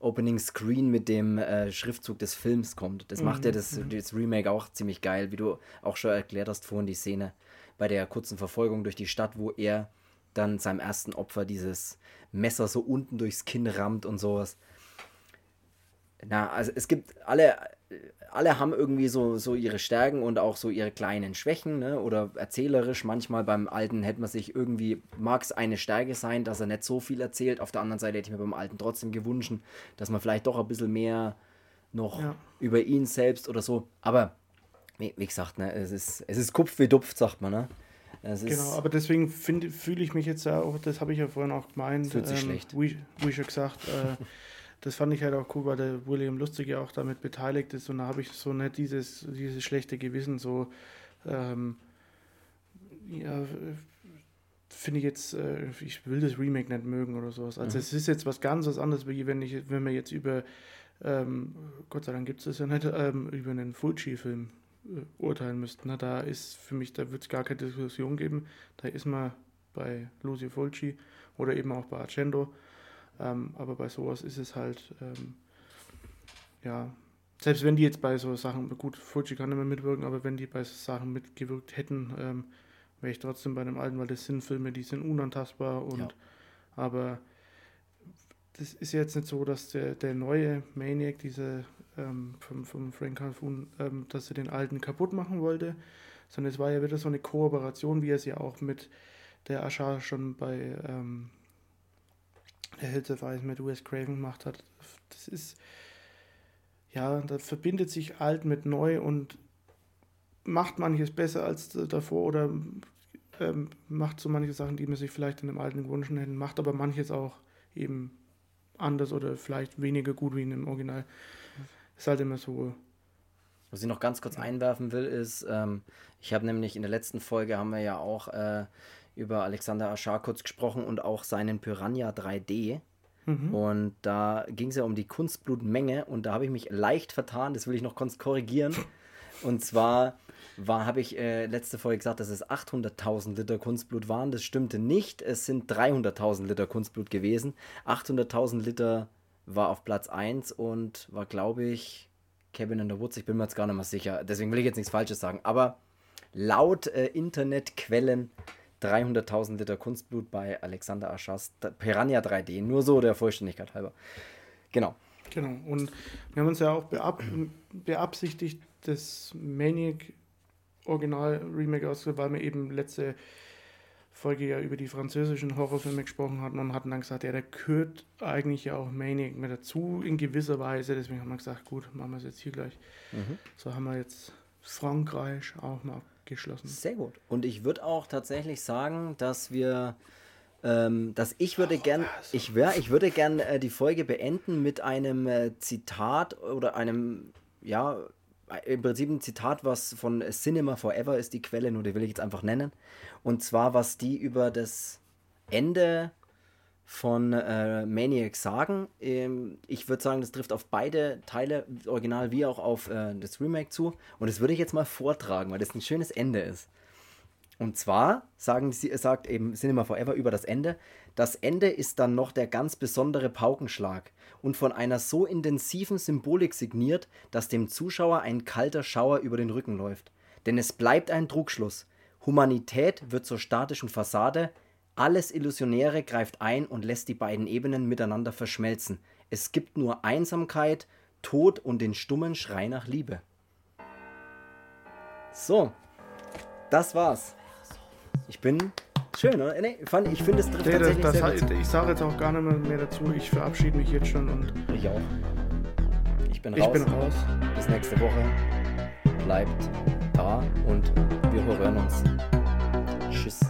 Opening Screen mit dem äh, Schriftzug des Films kommt. Das mhm. macht ja das, mhm. das Remake auch ziemlich geil, wie du auch schon erklärt hast vorhin die Szene bei der kurzen Verfolgung durch die Stadt, wo er dann seinem ersten Opfer dieses Messer so unten durchs Kinn rammt und sowas. Na, also es gibt alle, alle haben irgendwie so, so ihre Stärken und auch so ihre kleinen Schwächen, ne? Oder erzählerisch. Manchmal beim Alten hätte man sich irgendwie, mag es eine Stärke sein, dass er nicht so viel erzählt. Auf der anderen Seite hätte ich mir beim Alten trotzdem gewünscht, dass man vielleicht doch ein bisschen mehr noch Ja. über ihn selbst oder so. Aber wie, wie gesagt, ne, es ist, es ist Kupf wie Dupft, sagt man, ne? Es Genau, aber deswegen fühle ich mich jetzt ja auch, das habe ich ja vorhin auch gemeint, Fühlt sich schlecht. Wie, wie schon gesagt, äh, das fand ich halt auch cool, weil der William Lustige auch damit beteiligt ist und da habe ich so nicht dieses, dieses schlechte Gewissen, so, ähm, ja, finde ich jetzt, äh, ich will das Remake nicht mögen oder sowas. Also Mhm. es ist jetzt was ganz was anderes, wie wenn ich, wenn wir jetzt über, ähm, Gott sei Dank gibt es das ja nicht, ähm, über einen Fulci-Film äh, urteilen müssten. Na, da ist für mich, da wird es gar keine Diskussion geben. Da ist man bei Lucio Fulci oder eben auch bei Argento. Ähm, aber bei sowas ist es halt, ähm, ja, selbst wenn die jetzt bei so Sachen, gut, Fulci kann nicht mehr mitwirken, aber wenn die bei so Sachen mitgewirkt hätten, ähm, wäre ich trotzdem bei dem alten, weil das sind Filme, die sind unantastbar und Ja. aber das ist jetzt nicht so, dass der, der neue Maniac, diese ähm, vom, vom Frank Calhoun, ähm, dass er den alten kaputt machen wollte, sondern es war ja wieder so eine Kooperation, wie er es ja auch mit der Asha schon bei ähm, der Ice mit Wes Craven gemacht hat. Das ist, ja, da verbindet sich alt mit neu und macht manches besser als davor oder ähm, macht so manche Sachen, die man sich vielleicht in dem alten gewünscht hätte, macht aber manches auch eben anders oder vielleicht weniger gut wie in dem Original. Ist halt immer so. Was ich noch ganz kurz einwerfen will, ist, ähm, ich habe nämlich in der letzten Folge haben wir ja auch äh, über Alexander Aschar kurz gesprochen und auch seinen Piranha 3D. Und da ging es ja um die Kunstblutmenge und da habe ich mich leicht vertan, das will ich noch kurz korrigieren. Und zwar war, habe ich äh, letzte Folge gesagt, dass es 800.000 Liter Kunstblut waren. Das stimmte nicht. Es sind 300.000 Liter Kunstblut gewesen. 800.000 Liter war auf Platz 1 und war, glaube ich, Cabin in the Woods. Ich bin mir jetzt gar nicht mehr sicher. Deswegen will ich jetzt nichts Falsches sagen. Aber laut äh, Internetquellen 300.000 Liter Kunstblut bei Alexander Aschas Piranha 3D. Nur so der Vollständigkeit halber. Genau. Genau. Und wir haben uns ja auch beab beabsichtigt, das Maniac Original Remake auszuwählen, weil wir eben letzte Folge ja über die französischen Horrorfilme gesprochen hatten und hatten dann gesagt, ja, der gehört eigentlich ja auch Maniac mit dazu in gewisser Weise. Deswegen haben wir gesagt, gut, machen wir es jetzt hier gleich. So haben wir jetzt Frankreich auch mal abgeschlossen. Sehr gut. Und ich würde auch tatsächlich sagen, dass wir, ähm, dass ich würde gern, ich wäre, ich würde gern äh, die Folge beenden mit einem äh, Zitat oder einem, ja, im Prinzip ein Zitat, was von Cinema Forever ist die Quelle, nur die will ich jetzt einfach nennen. Und zwar, was die über das Ende von äh, Maniac sagen. Ähm, ich würde sagen, das trifft auf beide Teile, Original wie auch auf äh, das Remake zu. Und das würde ich jetzt mal vortragen, weil das ein schönes Ende ist. Und zwar sagen sie, sagt eben Cinema Forever über das Ende. Das Ende ist dann noch der ganz besondere Paukenschlag und von einer so intensiven Symbolik signiert, dass dem Zuschauer ein kalter Schauer über den Rücken läuft. Denn es bleibt ein Trugschluss. Humanität wird zur statischen Fassade, alles Illusionäre greift ein und lässt die beiden Ebenen miteinander verschmelzen. Es gibt nur Einsamkeit, Tod und den stummen Schrei nach Liebe. So, das war's. Ich bin schön, oder? Nee, fand, ich finde, es trifft Nee, das, tatsächlich das, sehr hat- ich sage jetzt auch gar nicht mehr, dazu. Ich verabschiede mich jetzt schon und Ich auch. Ich bin ich raus. bin raus. Bis nächste Woche. Bleibt da und wir hören uns. Tschüss.